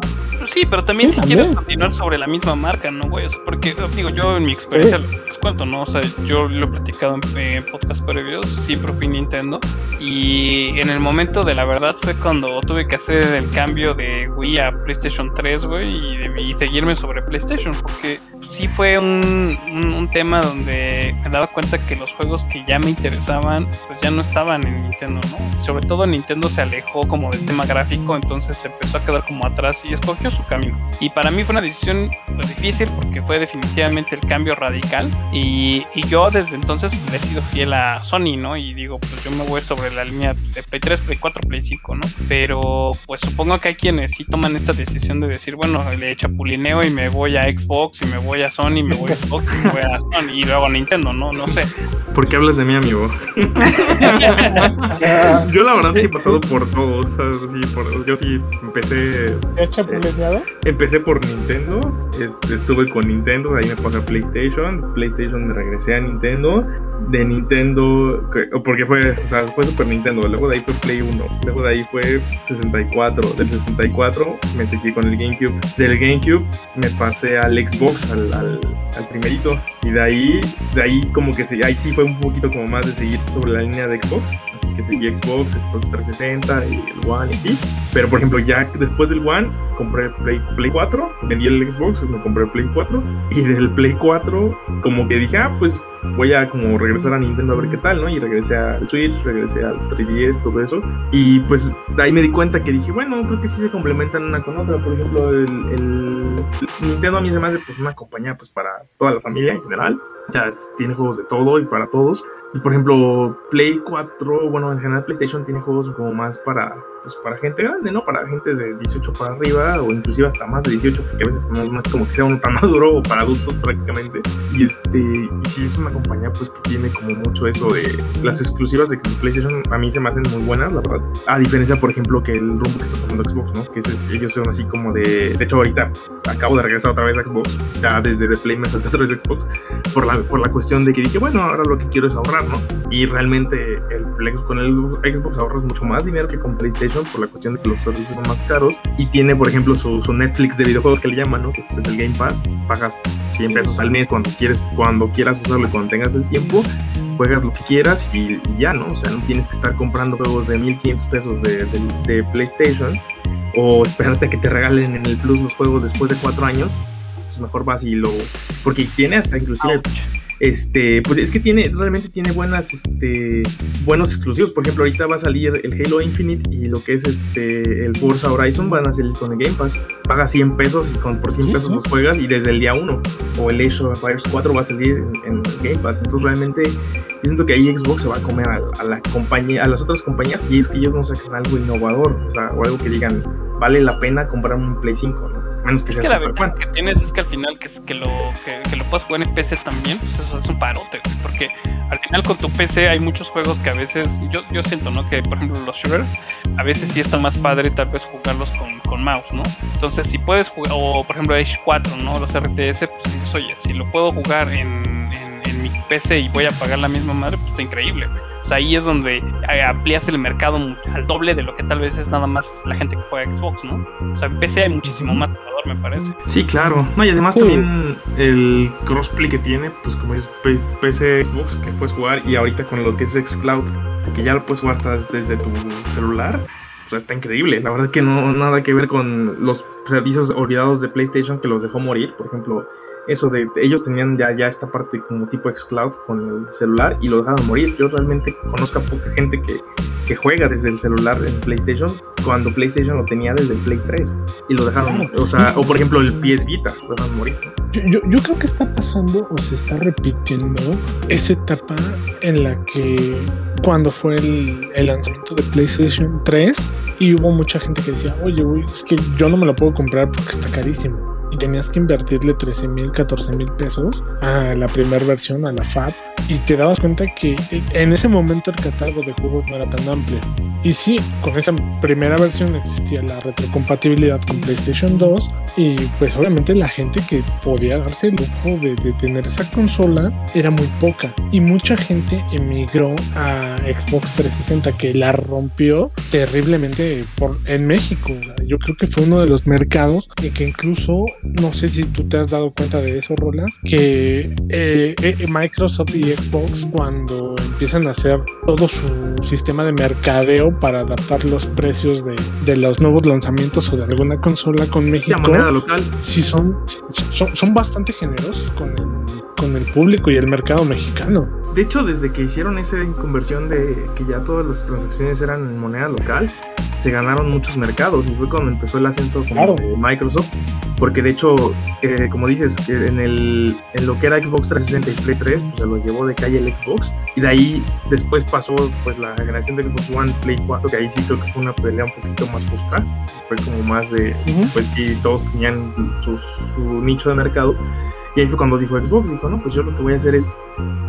Speaker 2: Sí, pero también sí, si también. quieres continuar sobre la misma marca, ¿no, güey? O sea, porque, digo, yo en mi experiencia sí. les cuento, ¿no? O sea, yo lo he platicado en, podcast previos, siempre fui Nintendo. Y en el momento de la verdad fue cuando tuve que hacer el cambio de Wii a PlayStation 3, güey, y, y, seguirme sobre PlayStation, porque sí fue un, un, tema donde me daba cuenta que los juegos que ya me interesaban, pues ya no estaban en Nintendo, ¿no? Sobre todo Nintendo se alejó como del tema gráfico, entonces se empezó a quedar como atrás y escogió su camino. Y para mí fue una decisión pues, difícil porque fue definitivamente el cambio radical y, y yo desde entonces pues, he sido fiel a Sony, ¿no? Y digo, pues yo me voy sobre la línea de Play 3, Play 4, Play 5, ¿no? Pero pues supongo que hay quienes sí toman esta decisión de decir, bueno, le chapulineo y me voy a Xbox y me voy a Sony, me voy a Xbox y me voy a Sony y luego a Nintendo, ¿no? No sé.
Speaker 4: ¿Por qué hablas de mí, amigo? yo la verdad sí he pasado por todos, Sí, por, yo sí empecé...
Speaker 1: ¿Te has
Speaker 4: empecé por Nintendo, estuve con Nintendo, ahí me pasé a PlayStation, PlayStation me regresé a Nintendo, de Nintendo, porque fue, o sea, fue Super Nintendo, luego de ahí fue Play 1, luego de ahí fue 64, del 64 me seguí con el GameCube, del GameCube me pasé al Xbox, al, al, primerito, y de ahí, de ahí como que se, ahí sí fue un poquito como más de seguir sobre la línea de Xbox, así que seguí Xbox, Xbox 360 y el One y sí, pero por ejemplo ya después del One compré Play, Play 4, vendí el Xbox, me compré Play 4, y del Play 4 como que dije, ah, pues voy a como regresar a Nintendo a ver qué tal, ¿no? Y regresé al Switch, regresé al 3DS, todo eso. Y pues ahí me di cuenta que dije, bueno, creo que sí se complementan una con otra. Por ejemplo, el, Nintendo a mí se me hace pues una compañía pues para toda la familia en general. Ya tiene juegos de todo y para todos. Y por ejemplo, Play 4, bueno, en general PlayStation tiene juegos como más para pues para gente grande, ¿no? Para gente de 18 para arriba o inclusive hasta más de 18, porque a veces como, más como que sea uno tan maduro o para adultos prácticamente. Y este, y sí es una compañía pues que tiene como mucho eso de las exclusivas de PlayStation a mí se me hacen muy buenas, la verdad. A diferencia, por ejemplo, que el rumbo que está tomando Xbox, ¿no? Que es, ellos son así como de, de hecho ahorita acabo de regresar otra vez a Xbox, ya desde The Play me salté otra vez a Xbox por la, por la cuestión de que dije, bueno, ahora lo que quiero es ahorrar, ¿no? Y realmente el, con el Xbox ahorras mucho más dinero que con PlayStation por la cuestión de que los servicios son más caros y tiene, por ejemplo, su, Netflix de videojuegos que le llaman, ¿no? Que pues, es el Game Pass, pagas 100 pesos al mes cuando quieres, cuando quieras usarlo y cuando tengas el tiempo, juegas lo que quieras y, ya, ¿no? O sea, no tienes que estar comprando juegos de 1500 pesos de, de, PlayStation o esperarte a que te regalen en el Plus los juegos después de cuatro años. Pues mejor vas y lo. Porque tiene hasta inclusive este, pues es que tiene, realmente tiene buenas, este, buenos exclusivos. Por ejemplo, ahorita va a salir el Halo Infinite y lo que es este, el Forza Horizon van a salir con el Game Pass. Paga 100 pesos y con, por 100 pesos los juegas y desde el día 1. O el Age of Empires 4 va a salir en, Game Pass. Entonces realmente yo siento que ahí Xbox se va a comer a, la compañía, a las otras compañías y es que ellos no sacan algo innovador, o sea, o algo que digan, vale la pena comprar un Play 5, ¿no? Menos que
Speaker 2: es que la ventaja que tienes es que al final que, que lo que, lo puedas jugar en PC también, pues eso es un parote, porque al final con tu PC hay muchos juegos que a veces, yo, yo siento, ¿no? Que por ejemplo los shooters, a veces sí está más padre tal vez jugarlos con, con mouse, ¿no? Entonces si puedes jugar, o por ejemplo Age 4, ¿no? Los RTS, pues dices, oye, si lo puedo jugar en, en, en mi PC y voy a pagar la misma madre, pues está increíble, güey ahí es donde eh, amplias el mercado al doble de lo que tal vez es nada más la gente que juega Xbox, ¿no? O sea, en PC hay muchísimo más jugador, me parece.
Speaker 4: Sí, claro. No, y además también el crossplay que tiene, pues como es PC, Xbox, que puedes jugar, y ahorita con lo que es Xcloud, que ya lo puedes jugar hasta desde tu celular. O sea, está increíble. La verdad que no nada que ver con los servicios olvidados de PlayStation que los dejó morir. Por ejemplo, eso de ellos tenían ya, ya esta parte como tipo xCloud con el celular y lo dejaron morir. Yo realmente conozco a poca gente que, que juega desde el celular en PlayStation cuando PlayStation lo tenía desde el Play 3 y lo dejaron, o sea, o por ejemplo el PS Vita, lo dejaron morir.
Speaker 1: Yo, yo, creo que está pasando o se está repitiendo esa etapa en la que cuando fue el, el lanzamiento de PlayStation 3 y hubo mucha gente que decía, oye, es que yo no me lo puedo comprar porque está carísimo y tenías que invertirle 13 mil, 14 mil pesos a la primera versión, a la FAB, y te dabas cuenta que en ese momento el catálogo de juegos no era tan amplio. Y sí, con esa primera versión existía la retrocompatibilidad con PlayStation 2 y pues obviamente la gente que podía darse el lujo de, tener esa consola era muy poca y mucha gente emigró a Xbox 360 que la rompió terriblemente por, en México. Yo creo que fue uno de los mercados y que incluso no sé si tú te has dado cuenta de eso, Rolas, que eh, eh, Microsoft y Xbox cuando empiezan a hacer todo su sistema de mercadeo para adaptar los precios de, de los nuevos lanzamientos o de alguna consola con México,
Speaker 4: local.
Speaker 1: sí son, son, son bastante generosos con el, con el público y el mercado mexicano.
Speaker 4: De hecho, desde que hicieron esa conversión de que ya todas las transacciones eran en moneda local, se ganaron muchos mercados y fue cuando empezó el ascenso de Microsoft. Porque de hecho, eh, como dices, en, el, en lo que era Xbox 360 y Play 3, pues se lo llevó de calle el Xbox. Y de ahí después pasó pues la generación de Xbox One, Play 4, que ahí sí creo que fue una pelea un poquito más justa. Fue como más de, pues sí, todos tenían su nicho de mercado. Y ahí fue cuando dijo Xbox, dijo, no, pues yo lo que voy a hacer es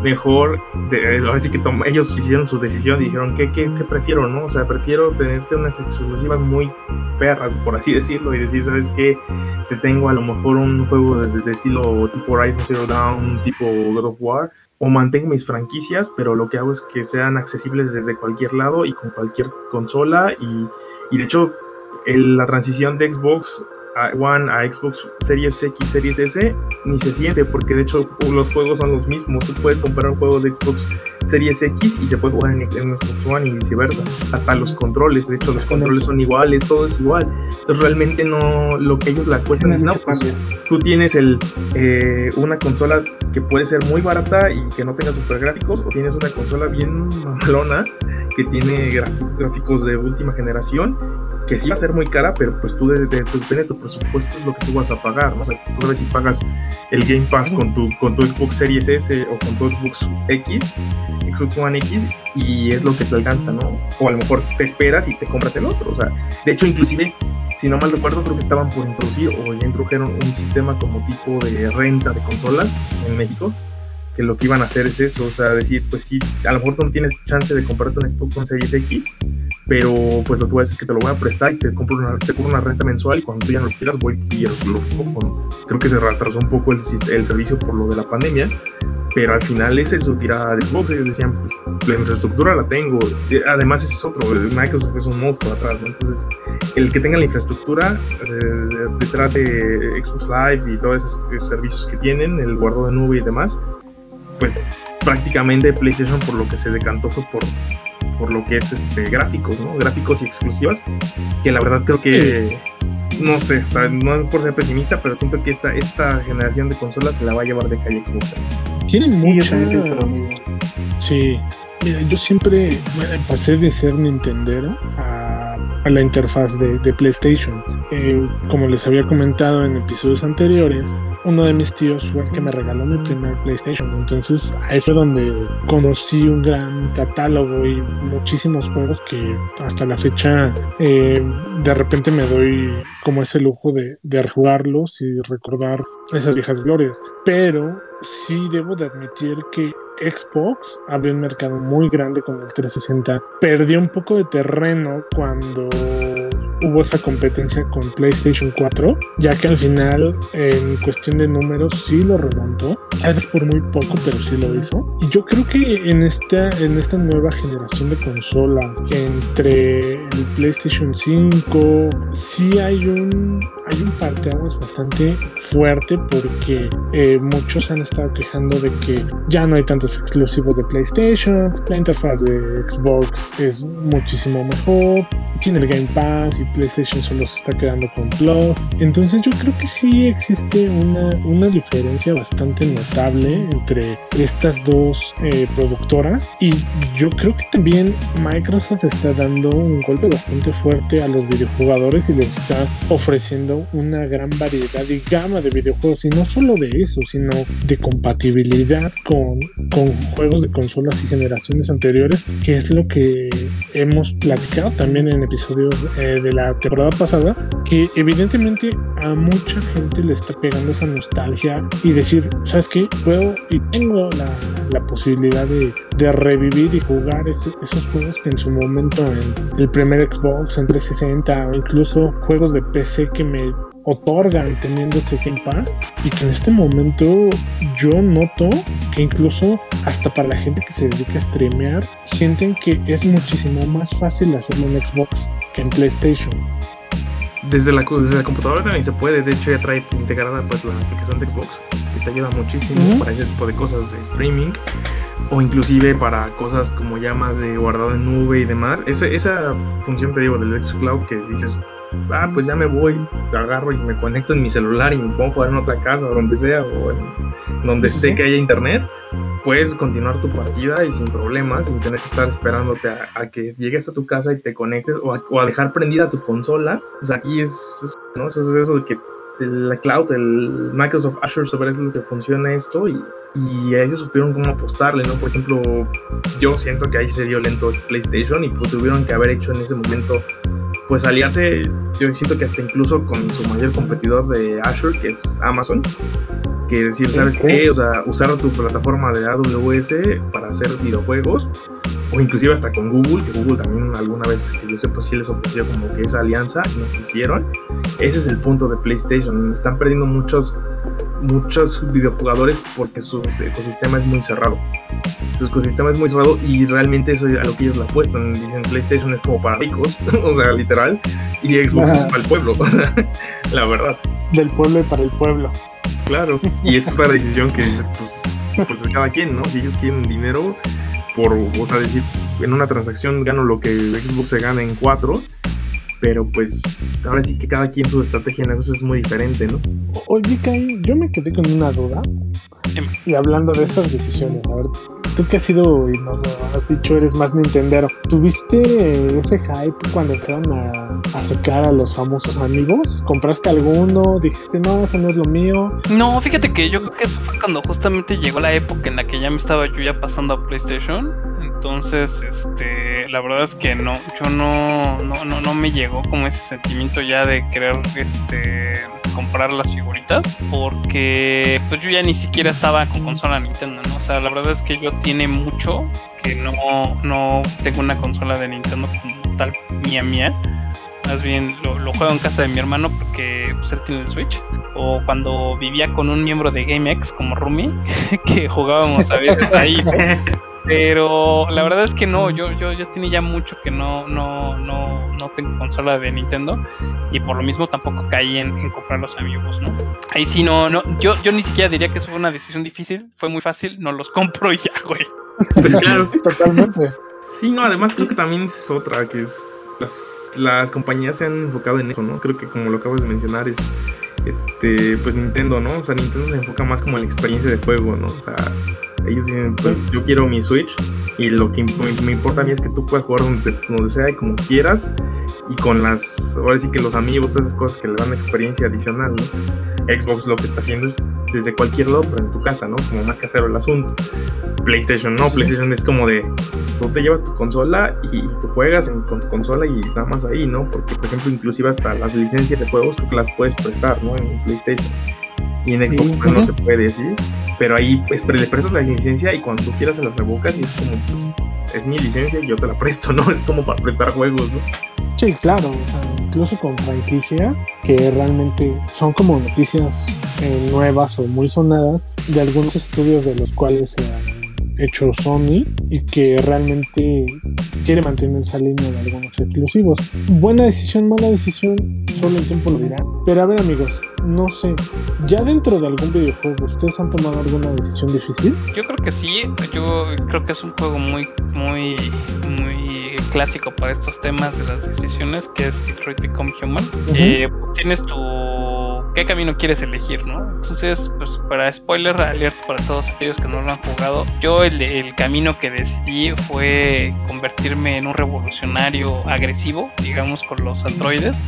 Speaker 4: mejor, de, ahora sí que ellos hicieron su decisión y dijeron, ¿qué, qué, prefiero, no? O sea, prefiero tenerte unas exclusivas muy perras, por así decirlo, y decir, ¿sabes qué? Te tengo a lo mejor un juego de, estilo tipo Horizon Zero Dawn, tipo God of War, o mantengo mis franquicias, pero lo que hago es que sean accesibles desde cualquier lado y con cualquier consola, y, y de hecho, la transición de Xbox One a Xbox Series X, Series S, ni se siente, porque de hecho los juegos son los mismos. Tú puedes comprar un juego de Xbox Series X y se puede jugar en, Xbox One y viceversa. Hasta los controles, de hecho, los controles son iguales, todo es igual. Entonces, realmente no, lo que ellos la cuestan es, no, pues tú tienes el, eh, una consola que puede ser muy barata y que no tenga super gráficos, o tienes una consola bien malona que tiene gráficos de última generación que sí va a ser muy cara, pero pues tú de, depende de tu presupuesto es lo que tú vas a pagar, ¿no? O sea, tú sabes si pagas el Game Pass con tu, con tu Xbox Series S o con tu Xbox X, Xbox One X, y es lo que te alcanza, ¿no? O a lo mejor te esperas y te compras el otro, o sea, de hecho inclusive si no mal recuerdo, creo que estaban por introducir o ya introdujeron un sistema como tipo de renta de consolas en México, que lo que iban a hacer es eso, o sea, decir, pues sí, a lo mejor no tienes chance de comprarte un Xbox con Series X, pero pues lo que voy a hacer es que te lo voy a prestar y te compro una, te compro una renta mensual y cuando tú ya no lo quieras voy y lo, lo Creo que se retrasó un poco el, el, servicio por lo de la pandemia, pero al final es su tirada de Xbox. Ellos decían, pues la infraestructura la tengo. Además, ese es otro. Microsoft es un monstruo atrás, ¿no? Entonces, el que tenga la infraestructura eh, detrás de Xbox Live y todos esos servicios que tienen, el guardo de nube y demás, pues prácticamente PlayStation por lo que se decantó fue por por lo que es este gráficos, ¿no? Gráficos y exclusivas, que la verdad creo que no sé, o sea, no por ser pesimista, pero siento que esta, esta generación de consolas se la va a llevar de calle Xbox.
Speaker 1: Tienen mucha. Sí, mira, yo siempre pasé de ser Nintendero a, a la interfaz de, de PlayStation. Eh, como les había comentado en episodios anteriores, uno de mis tíos fue el que me regaló mi primer PlayStation. Entonces ahí fue donde conocí un gran catálogo y muchísimos juegos que hasta la fecha eh, de repente me doy como ese lujo de, de jugarlos y recordar esas viejas glorias. Pero sí debo de admitir que Xbox abrió un mercado muy grande con el 360. Perdió un poco de terreno cuando hubo esa competencia con PlayStation 4, ya que al final, en cuestión de números, sí lo remontó. Tal vez por muy poco, pero sí lo hizo. Y yo creo que en esta, en esta nueva generación de consolas, entre el PlayStation 5, sí hay un, hay un parteaguas bastante fuerte porque eh, muchos han estado quejando de que ya no hay tantos exclusivos de PlayStation, la interfaz de Xbox es muchísimo mejor, tiene el Game Pass y PlayStation solo se está quedando con Plus. Entonces yo creo que sí existe una, una diferencia bastante notable entre estas dos eh, productoras y yo creo que también Microsoft está dando un golpe bastante fuerte a los videojugadores y les está ofreciendo una gran variedad y gama de videojuegos y no solo de eso, sino de compatibilidad con, con juegos de consolas y generaciones anteriores, que es lo que hemos platicado también en episodios eh, de la temporada pasada, que evidentemente a mucha gente le está pegando esa nostalgia y decir, ¿sabes qué? Puedo y tengo la, la posibilidad de, de, revivir y jugar esos juegos que en su momento en el primer Xbox, en 360 o incluso juegos de PC que me otorgan teniendo ese Game Pass y que en este momento yo noto que incluso hasta para la gente que se dedica a streamear sienten que es muchísimo más fácil hacerlo en Xbox que en PlayStation.
Speaker 4: desde la, desde la computadora también se puede, de hecho ya trae integrada pues la aplicación de Xbox que te ayuda muchísimo para ese tipo de cosas de streaming o inclusive para cosas como llamas de guardado en nube y demás. Esa, esa función te digo del Xcloud que dices, ah, pues ya me voy, agarro y me conecto en mi celular y me pongo a jugar en otra casa o donde sea o en donde esté que haya internet, puedes continuar tu partida y sin problemas, sin tener que estar esperándote a, que llegues a tu casa y te conectes o a, dejar prendida tu consola. O sea, aquí es, ¿no? Eso es eso de que la cloud, el Microsoft Azure sobre eso lo que funciona esto y, y ellos supieron cómo apostarle, ¿no? Por ejemplo, yo siento que ahí se dio lento PlayStation y pues tuvieron que haber hecho en ese momento pues aliarse, yo siento que hasta incluso con su mayor competidor de Azure, que es Amazon, que decir, ¿sabes qué? O sea, usar tu plataforma de AWS para hacer videojuegos, o inclusive hasta con Google, que Google también alguna vez, que yo sé, pues sí les ofreció como que esa alianza y no quisieron. Ese es el punto de PlayStation, están perdiendo muchos, muchos videojugadores porque su ecosistema es muy cerrado su ecosistema es muy cerrado y realmente eso es a lo que ellos le apuestan. Dicen PlayStation es como para ricos, o sea, literal, y Xbox es para el pueblo, o sea, la verdad.
Speaker 1: Del pueblo y para el pueblo.
Speaker 4: Claro, y es la decisión que dice, pues, pues cada quien, ¿no? Si ellos quieren dinero por, o sea, decir, en una transacción gano lo que Xbox se gana en cuatro, pero pues ahora sí que cada quien su estrategia de negocio es muy diferente, ¿no?
Speaker 1: Oye, Kai, yo me quedé con una duda. Y hablando de estas decisiones, a ver, tú que has sido y nos lo has dicho, eres más Nintendero. ¿Tuviste ese hype cuando empezaron a acercar a los famosos amigos? ¿Compraste alguno? ¿Dijiste, no, ese no es lo mío?
Speaker 2: No, fíjate que yo creo que eso fue cuando justamente llegó la época en la que ya me estaba yo ya pasando a PlayStation. Entonces, este, la verdad es que no, yo no, no, no, no me llegó como ese sentimiento ya de querer, este, comprar las figuritas porque pues yo ya ni siquiera estaba con consola Nintendo, ¿no? O sea, la verdad es que yo tiene mucho que no, no tengo una consola de Nintendo como tal mía mía. Más bien lo, juego en casa de mi hermano porque pues, él tiene el Switch. O cuando vivía con un miembro de GameX como Rumi, que jugábamos ahí. Pero la verdad es que no, yo, yo, yo tenía ya mucho que no, no, no, no tengo consola de Nintendo y por lo mismo tampoco caí en, comprar los amigos, ¿no? Ahí sí no, no, yo, yo ni siquiera diría que eso fue una decisión difícil, fue muy fácil, no los compro y ya, güey.
Speaker 4: Pues claro, totalmente. Sí, no, además creo que también es otra, que es las, las compañías se han enfocado en eso, ¿no? Creo que como lo acabas de mencionar es este, pues Nintendo, ¿no? O sea, Nintendo se enfoca más como en la experiencia de juego, ¿no? O sea, ellos dicen, pues yo quiero mi Switch y lo que me importa a mí es que tú puedas jugar donde, donde sea y como quieras y con las, ahora sí que los amigos, todas esas cosas que le dan experiencia adicional, ¿no? Xbox lo que está haciendo es desde cualquier lado, pero en tu casa, ¿no? Como más casero el asunto. PlayStation no, PlayStation es como de tú te llevas tu consola y, tú juegas con tu consola y nada más ahí, ¿no? Porque, por ejemplo, inclusive hasta las licencias de juegos que las puedes prestar, ¿no? En PlayStation. Y en Xbox pues, no se puede así. Pero ahí pues, le prestas la licencia y cuando tú quieras se la revocas y es como, pues, es mi licencia y yo te la presto, ¿no? Es como para prestar juegos, ¿no?
Speaker 1: Sí, claro, o sea, incluso con franquicia, que realmente son como noticias eh, nuevas o muy sonadas de algunos estudios de los cuales se han hecho Sony y que realmente quiere mantener esa línea de algunos exclusivos. Buena decisión, mala decisión, solo el tiempo lo dirá. Pero a ver amigos, no sé, ya dentro de algún videojuego, ¿ustedes han tomado alguna decisión difícil?
Speaker 2: Yo creo que sí, yo creo que es un juego muy, muy, muy clásico para estos temas de las decisiones, que es Detroit Become Human. Eh, tienes tu qué camino quieres elegir, ¿no? Entonces, pues para spoiler alert para todos aquellos que no lo han jugado, yo el, camino que decidí fue convertirme en un revolucionario agresivo, digamos, con los androides.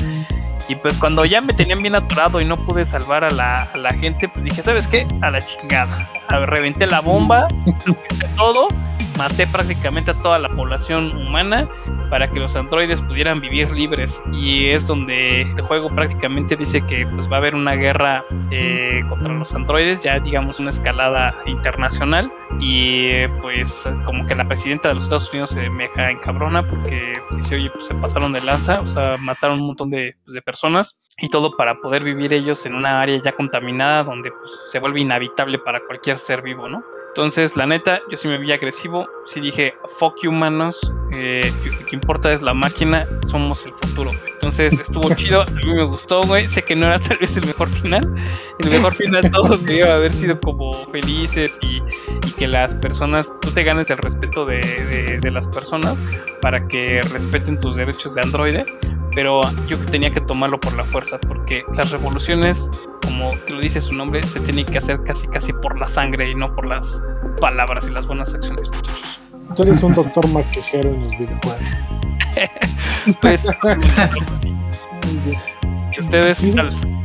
Speaker 2: Y pues cuando ya me tenían bien atorado y no pude salvar a la, gente, pues dije, ¿sabes qué? A la chingada. A ver, reventé la bomba, todo maté prácticamente a toda la población humana para que los androides pudieran vivir libres. Y es donde el juego prácticamente dice que pues va a haber una guerra eh, contra los androides ya digamos una escalada internacional. Y pues como que la presidenta de los Estados Unidos se me encabrona porque pues, dice oye pues se pasaron de lanza o sea mataron un montón de, pues, de personas. Y todo para poder vivir ellos en una área ya contaminada donde pues, se vuelve inhabitable para cualquier ser vivo no Entonces, la neta, yo sí me vi agresivo. Sí dije, fuck you, humanos. Eh, lo que importa es la máquina. Somos el futuro. Entonces, estuvo chido. A mí me gustó, güey. Sé que no era tal vez el mejor final. El mejor final, todos debió haber sido como felices y, que las personas, tú te ganes el respeto de, de las personas para que respeten tus derechos de androide pero yo tenía que tomarlo por la fuerza, porque las revoluciones, como lo dice su nombre, se tienen que hacer casi casi por la sangre y no por las palabras y las buenas acciones, muchachos.
Speaker 1: Tú eres un doctor maquejero en los videojuegos.
Speaker 2: pues, ¿y ustedes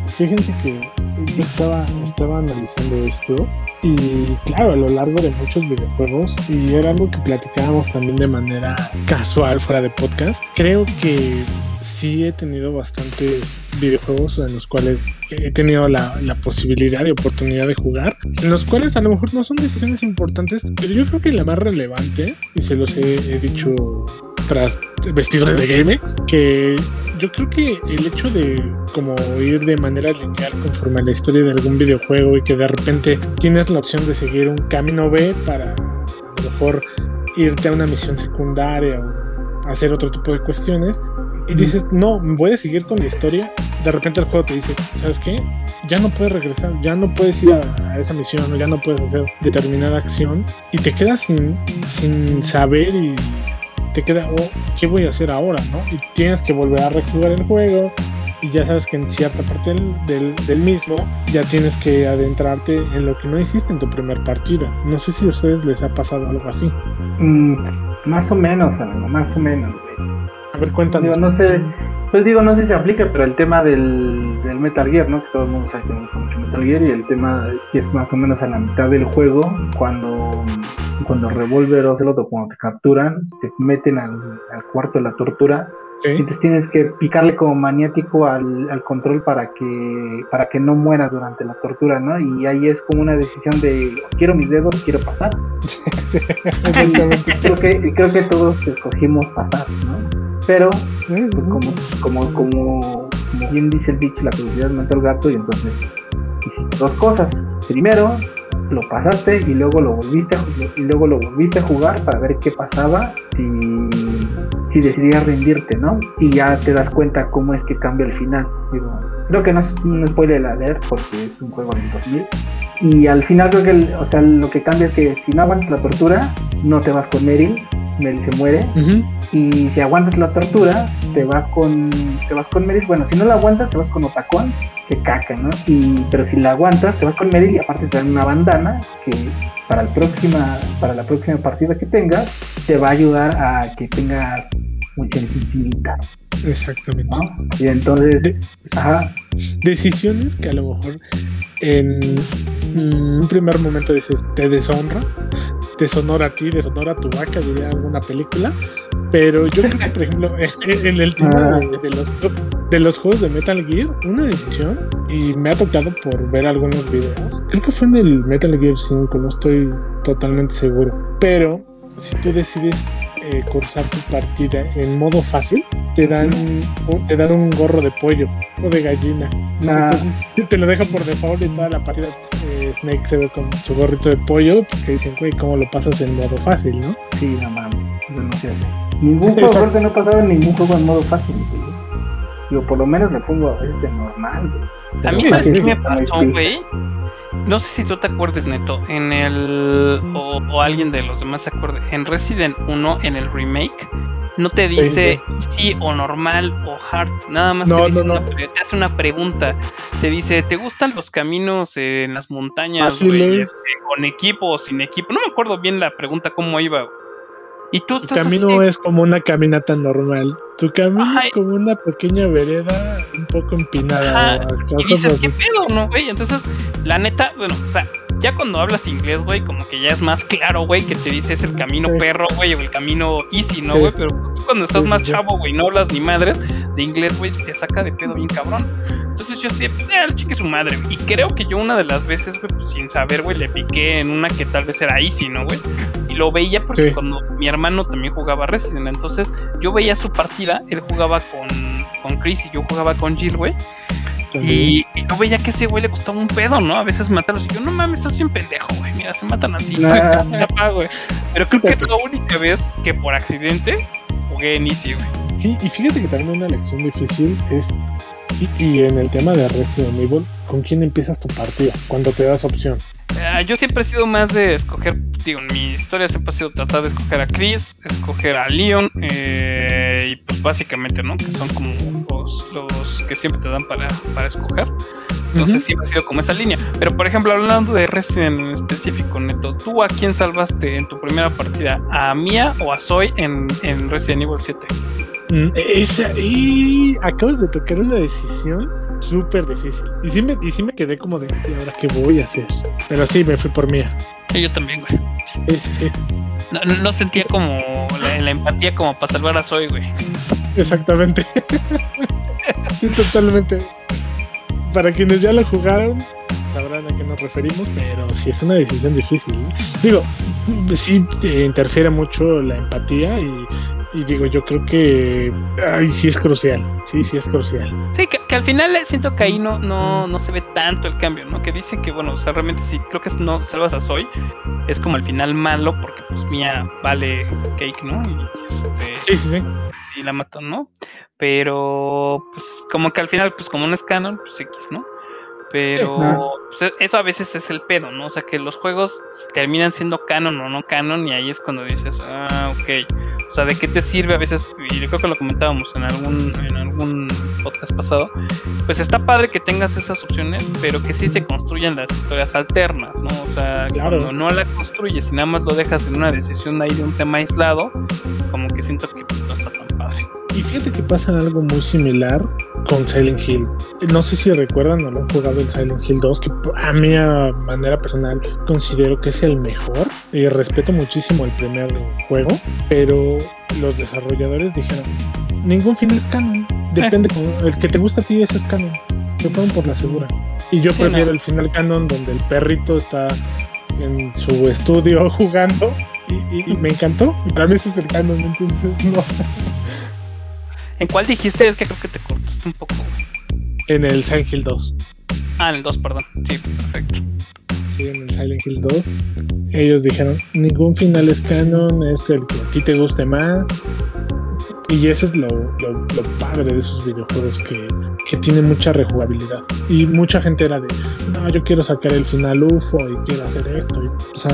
Speaker 1: Fíjense que yo estaba, estaba analizando esto y claro, a lo largo de muchos videojuegos, y era algo que platicábamos también de manera casual fuera de podcast, creo que sí he tenido bastantes videojuegos en los cuales he tenido la, posibilidad y oportunidad de jugar, en los cuales a lo mejor no son decisiones importantes, pero yo creo que la más relevante, y se los he, dicho tras vestidores de GameX, que yo creo que el hecho de como ir de manera lineal conforme a la historia de algún videojuego y que de repente tienes la opción de seguir un camino B para a lo mejor irte a una misión secundaria o hacer otro tipo de cuestiones, y dices, no, voy a seguir con la historia, de repente el juego te dice, ¿sabes qué? Ya no puedes regresar, ya no puedes ir a, esa misión, o ya no puedes hacer determinada acción, y te quedas sin, sin saber y te queda, oh, ¿qué voy a hacer ahora? ¿no? Y tienes que volver a rejugar el juego, y ya sabes que en cierta parte del, del, mismo ya tienes que adentrarte en lo que no hiciste en tu primer partida. No sé si a ustedes les ha pasado algo así.
Speaker 3: Mm, más o menos, más o menos.
Speaker 1: A ver, cuéntanos.
Speaker 3: no sé, pues digo, no sé si se aplica, pero el tema del, del Metal Gear, ¿no? Que todo el mundo sabe que me gusta mucho Metal Gear y el tema que es más o menos a la mitad del juego, cuando, cuando Revolver o Ocelot cuando te capturan, te meten al, al cuarto de la tortura entonces tienes que picarle como maniático al, al, control para que para que no mueras durante la tortura, ¿no? Y ahí es como una decisión de quiero mis dedos, quiero pasar. creo que creo que todos escogimos pasar, ¿no? Pero, pues como, como, como, bien dice el bicho, la curiosidad mata al gato y entonces hiciste dos cosas. Primero, lo pasaste y luego lo volviste a, y luego lo volviste a jugar para ver qué pasaba si, si decidías rendirte, ¿no? Y ya te das cuenta cómo es que cambia el final. Creo que no es un spoiler a leer porque es un juego del 2000. Y al final creo que, o sea, lo que cambia es que si no aguantas la tortura, no te vas con Meryl, Meryl se muere. Y si aguantas la tortura, te vas con te vas con Meryl. Bueno, si no la aguantas, te vas con Otacón, que caca, ¿no? Y, pero si la aguantas, te vas con Meryl y aparte te dan una bandana que para, el próxima, para la próxima partida que tengas, te va a ayudar a que tengas muchas infinitas.
Speaker 1: Exactamente.
Speaker 3: Y entonces, ajá.
Speaker 1: Decisiones que a lo mejor en un primer momento dices, te deshonra, deshonora a ti, deshonora a tu vaca, diría alguna película. Pero yo creo que, por ejemplo, en el tema ah. de, los, de los juegos de Metal Gear, una decisión, y me ha tocado por ver algunos videos, creo que fue en el Metal Gear 5, no estoy totalmente seguro. Pero si tú decides eh, cursar tu partida en modo fácil, te dan, te dan un gorro de pollo o de gallina. Entonces te lo deja por default y toda la partida eh, Snake se ve con su gorrito de pollo porque dicen, güey, ¿cómo lo pasas en modo fácil, no?
Speaker 3: Sí, no mames, no sé. Ningún juego, no he pasado en ningún juego en modo fácil. Yo por lo menos le pongo a veces normal.
Speaker 2: A mí sí me pasó, güey no sé si tú te acuerdes, Neto, en el. O, alguien de los demás se acuerde. En Resident 1, en el remake, no te dice sí, o normal o hard. Nada más te, dice una, te, hace una pregunta. Te dice: ¿te gustan los caminos en las montañas? Este, con equipo o sin equipo. No me acuerdo bien la pregunta, cómo iba.
Speaker 1: Y tú tu camino es como una caminata normal. Tu camino es como una pequeña vereda un poco empinada.
Speaker 2: Y dices, ¿qué pedo, no, güey? Entonces, la neta, bueno, o sea, ya cuando hablas inglés, güey, como que ya es más claro, güey, que te dices el camino perro, güey, o el camino easy, ¿no, güey? Pero tú cuando estás más chavo, güey, no hablas ni madres de inglés, güey, te saca de pedo bien cabrón. Entonces yo así, pues ya, el chique su madre. Y creo que yo una de las veces, güey, pues sin saber, güey, le piqué en una que tal vez era easy, ¿no, güey? Y lo veía porque cuando mi hermano también jugaba Resident, entonces yo veía su partida, él jugaba con, con Chris y yo jugaba con Jill, güey. Y, y no veía que ese güey le costaba un pedo, ¿no? A veces matarlos. Y yo, no mames, estás bien pendejo, güey. Mira, se matan así.
Speaker 3: Nah.
Speaker 2: güey. Pero creo que es la única vez que por accidente jugué en Easy, güey.
Speaker 1: Sí, y fíjate que también una lección difícil es, y, en el tema de Resident Evil, ¿con quién empiezas tu partida? Cuando te das opción.
Speaker 2: Ah, yo siempre he sido más de escoger, digo, en mi historia siempre ha sido tratar de escoger a Chris, escoger a Leon, eh, y pues básicamente, ¿no? Que son como los, los que siempre te dan para, para escoger. Entonces siempre ha sido como esa línea. Pero por ejemplo, hablando de Resident en específico, Neto, ¿tú a quién salvaste en tu primera partida? ¿A Mia o a Zoe en, en Resident Evil 7?
Speaker 1: Mm, Esa, y acabas de tocar una decisión súper difícil. Y sí, me, y sí me quedé como de, ¿y ahora qué voy a hacer? Pero sí, me fui por mía.
Speaker 2: Yo también, güey.
Speaker 1: Sí, sí,
Speaker 2: No, sentía como la, la empatía como para salvar a Zoe, güey.
Speaker 1: exactamente. sí, totalmente. Para quienes ya lo jugaron, sabrán a qué nos referimos, pero sí es una decisión difícil. ¿no? Digo, sí te interfiere mucho la empatía y, y digo, yo creo que ay, sí es crucial. Sí, sí es crucial.
Speaker 2: Sí, que, que al final eh, siento que ahí no, no, no se ve tanto el cambio, ¿no? Que dicen que, bueno, o sea, realmente sí, creo que no salvas a Zoe, es como el final malo, porque pues Mía vale cake, ¿no? Y, este,
Speaker 1: Sí, sí, sí.
Speaker 2: y la matan, ¿no? Pero, pues, como que al final, pues como no es canon, pues X, ¿no? Pero pues, e- eso a veces es el pedo, ¿no? O sea, que los juegos terminan siendo canon o no canon y ahí es cuando dices, ah, ok. O sea, ¿de qué te sirve a veces? Y yo creo que lo comentábamos en algún, en algún podcast pasado. Pues está padre que tengas esas opciones, pero que sí se construyan las historias alternas, ¿no? O sea,
Speaker 1: Claro.
Speaker 2: cuando no la construyes y nada más lo dejas en una decisión ahí de un tema aislado, como que siento que no está tan padre.
Speaker 1: Y fíjate que pasa algo muy similar con Silent Hill. No sé si recuerdan o lo han jugado el Silent Hill 2, que a a manera personal considero que es el mejor. Y respeto muchísimo el primer juego, pero los desarrolladores dijeron, ningún final es canon. Depende, el que te gusta a ti ese es canon. Se fueron por la segura. Y yo
Speaker 2: Sí,
Speaker 1: prefiero
Speaker 2: no.
Speaker 1: el final canon donde el perrito está en su estudio jugando. Y, y- y me encantó. Y para mí ese es el canon, entonces no sé.
Speaker 2: ¿En cuál dijiste? Es que creo que te cortaste un poco.
Speaker 1: En el Silent Hill 2.
Speaker 2: Ah, en el 2, perdón. Sí, perfecto.
Speaker 1: Sí, en el Silent Hill 2. Ellos dijeron, ningún final es canon, es el que a ti te guste más. Y eso es lo, lo- lo padre de esos videojuegos que, que tienen mucha rejugabilidad. Y mucha gente era de, no, yo quiero sacar el final UFO y quiero hacer esto. Y, o sea,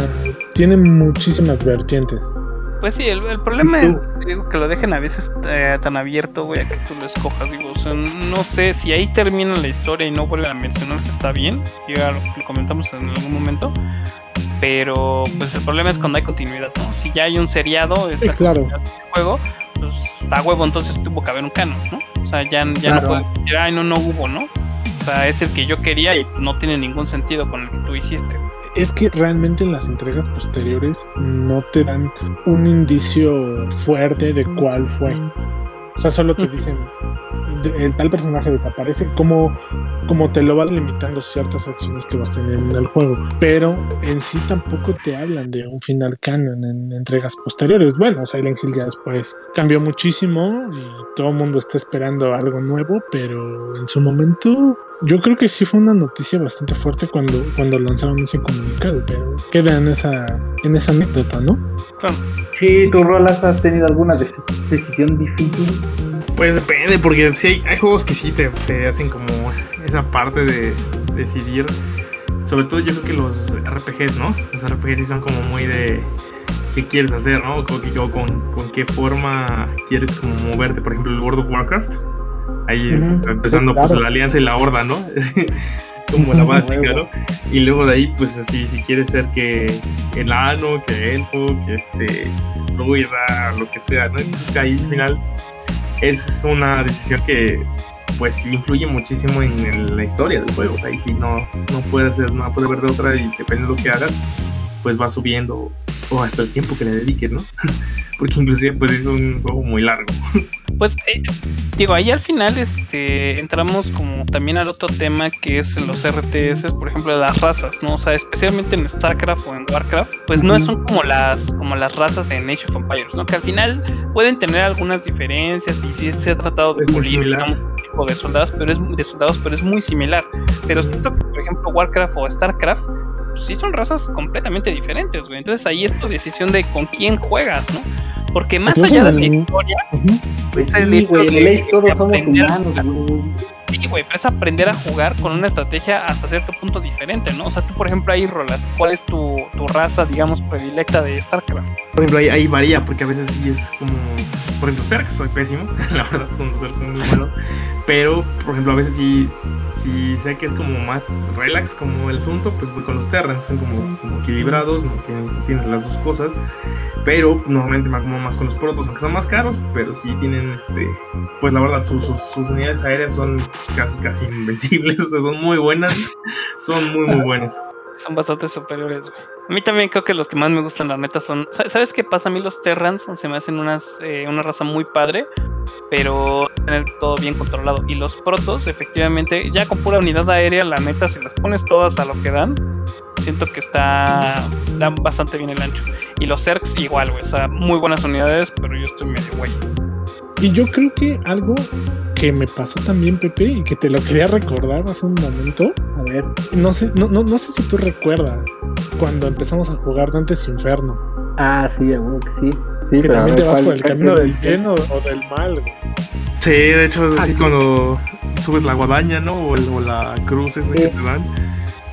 Speaker 1: tienen muchísimas vertientes.
Speaker 2: Pues sí, el, el problema
Speaker 3: ¿Y
Speaker 2: es digo, que lo dejen a veces eh, tan abierto, güey, a que tú lo escojas. Digo, o sea, no sé si ahí termina la historia y no vuelven a mencionarse, está bien. Ya lo, lo comentamos en algún momento. Pero, pues el problema es cuando hay continuidad, ¿no? Si ya hay un seriado, es
Speaker 1: Sí,
Speaker 2: la
Speaker 1: claro.
Speaker 2: del juego, pues está huevo, entonces tuvo que haber un canon, ¿no? O sea, ya, ya no puedes decir, ay, no, no hubo, ¿no? O sea, es el que yo quería y no tiene ningún sentido con el que tú hiciste.
Speaker 1: Es que realmente en las entregas posteriores no te dan un indicio fuerte de cuál fue. O sea, solo te dicen, el tal personaje desaparece, como, como te lo van limitando ciertas acciones que vas teniendo en el juego. Pero en sí tampoco te hablan de un final canon en entregas posteriores. Bueno, Silent Hill ya después cambió muchísimo y todo el mundo está esperando algo nuevo, pero en su momento yo creo que sí fue una noticia bastante fuerte cuando, cuando lanzaron ese comunicado, pero queda en esa, en esa anécdota, ¿no?
Speaker 3: Sí, tú, Rolas, has tenido alguna dec- decisión difícil.
Speaker 4: Pues depende, porque sí hay, hay juegos que sí te, te hacen como esa parte de decidir. Sobre todo yo creo que los RPGs, ¿no? Los RPGs sí son como muy de qué quieres hacer, ¿no? Con, o con, con qué forma quieres como moverte. Por ejemplo, el World of Warcraft. Ahí
Speaker 3: Ujú.
Speaker 4: empezando
Speaker 1: Claro.
Speaker 4: pues la alianza y la horda, ¿no? Es, es como la básica. ¿no? Y luego de ahí, pues así, si quieres ser que enano, que elfo, que este druida, lo que sea, ¿no? Entonces que ahí al final es una decisión que pues sí influye muchísimo en, el- la historia del juego. O sea, ahí sí no, no puede hacer, no puede haber de otra y depende de lo que hagas, pues va subiendo o hasta el tiempo que le dediques, ¿no? Porque inclusive pues es un juego muy largo.
Speaker 2: Pues eh, digo, ahí al final este entramos como también al otro tema que es los RTS, por ejemplo, las razas, ¿no? O sea, especialmente en StarCraft o en Warcraft, pues no son como las como las razas en Age of Empires, ¿no? Que al final pueden tener algunas diferencias y sí se ha tratado de
Speaker 4: Es
Speaker 2: pulir, digamos, tipo de soldados, pero es de soldados, pero es muy similar. Pero siento que, por ejemplo, Warcraft o Starcraft sí son razas completamente diferentes, güey. Entonces ahí es tu decisión de con quién juegas, ¿no? Porque más allá de la historia,
Speaker 3: pues sí, güey, todos somos humanos, güey.
Speaker 2: Sí, güey, pero es aprender a jugar con una estrategia hasta cierto punto diferente, ¿no? O sea, tú, por ejemplo, ahí rolas, ¿cuál es tu, tu raza, digamos, predilecta de StarCraft?
Speaker 4: Por ejemplo, ahí, ahí varía, porque a veces sí es como. Por ejemplo, Zerg, soy pésimo, la verdad, con Zerg soy muy malo. Pero, por ejemplo, a veces sí, sí sé que es como más relax como el asunto, pues voy con los Terrans, son como, equilibrados, no tienen, tienen las dos cosas. Pero normalmente me acomodo más con los protos, aunque son más caros, pero sí tienen, este, pues la verdad, sus, sus, sus unidades aéreas son casi, casi invencibles, o sea, son muy buenas, son muy, muy buenas.
Speaker 2: Son bastante superiores, güey. A mí también creo que los que más me gustan, la neta, son. ¿Sabes qué pasa? A mí los Terrans se me hacen unas, eh, una raza muy padre, pero tener todo bien controlado. Y los Protos, efectivamente, ya con pura unidad aérea, la neta, si las pones todas a lo que dan, siento que está. dan bastante bien el ancho. Y los Zergs, igual, güey. O sea, muy buenas unidades, pero yo estoy medio güey.
Speaker 1: Y yo creo que algo que me pasó también, Pepe, y que te lo quería recordar hace un momento.
Speaker 3: A ver.
Speaker 1: No sé, no, no, no sé si tú recuerdas cuando empezamos a jugar Dantes Inferno.
Speaker 3: Ah, sí, seguro que sí. sí
Speaker 1: que también
Speaker 3: ver,
Speaker 1: te vas
Speaker 3: ¿cuál-
Speaker 1: por el camino del bien o, o del mal. güey.
Speaker 4: Sí, de hecho es así
Speaker 3: Ah,
Speaker 4: cuando subes la guadaña, ¿no? O, el- o la cruz esa que
Speaker 3: Sí.
Speaker 4: te dan.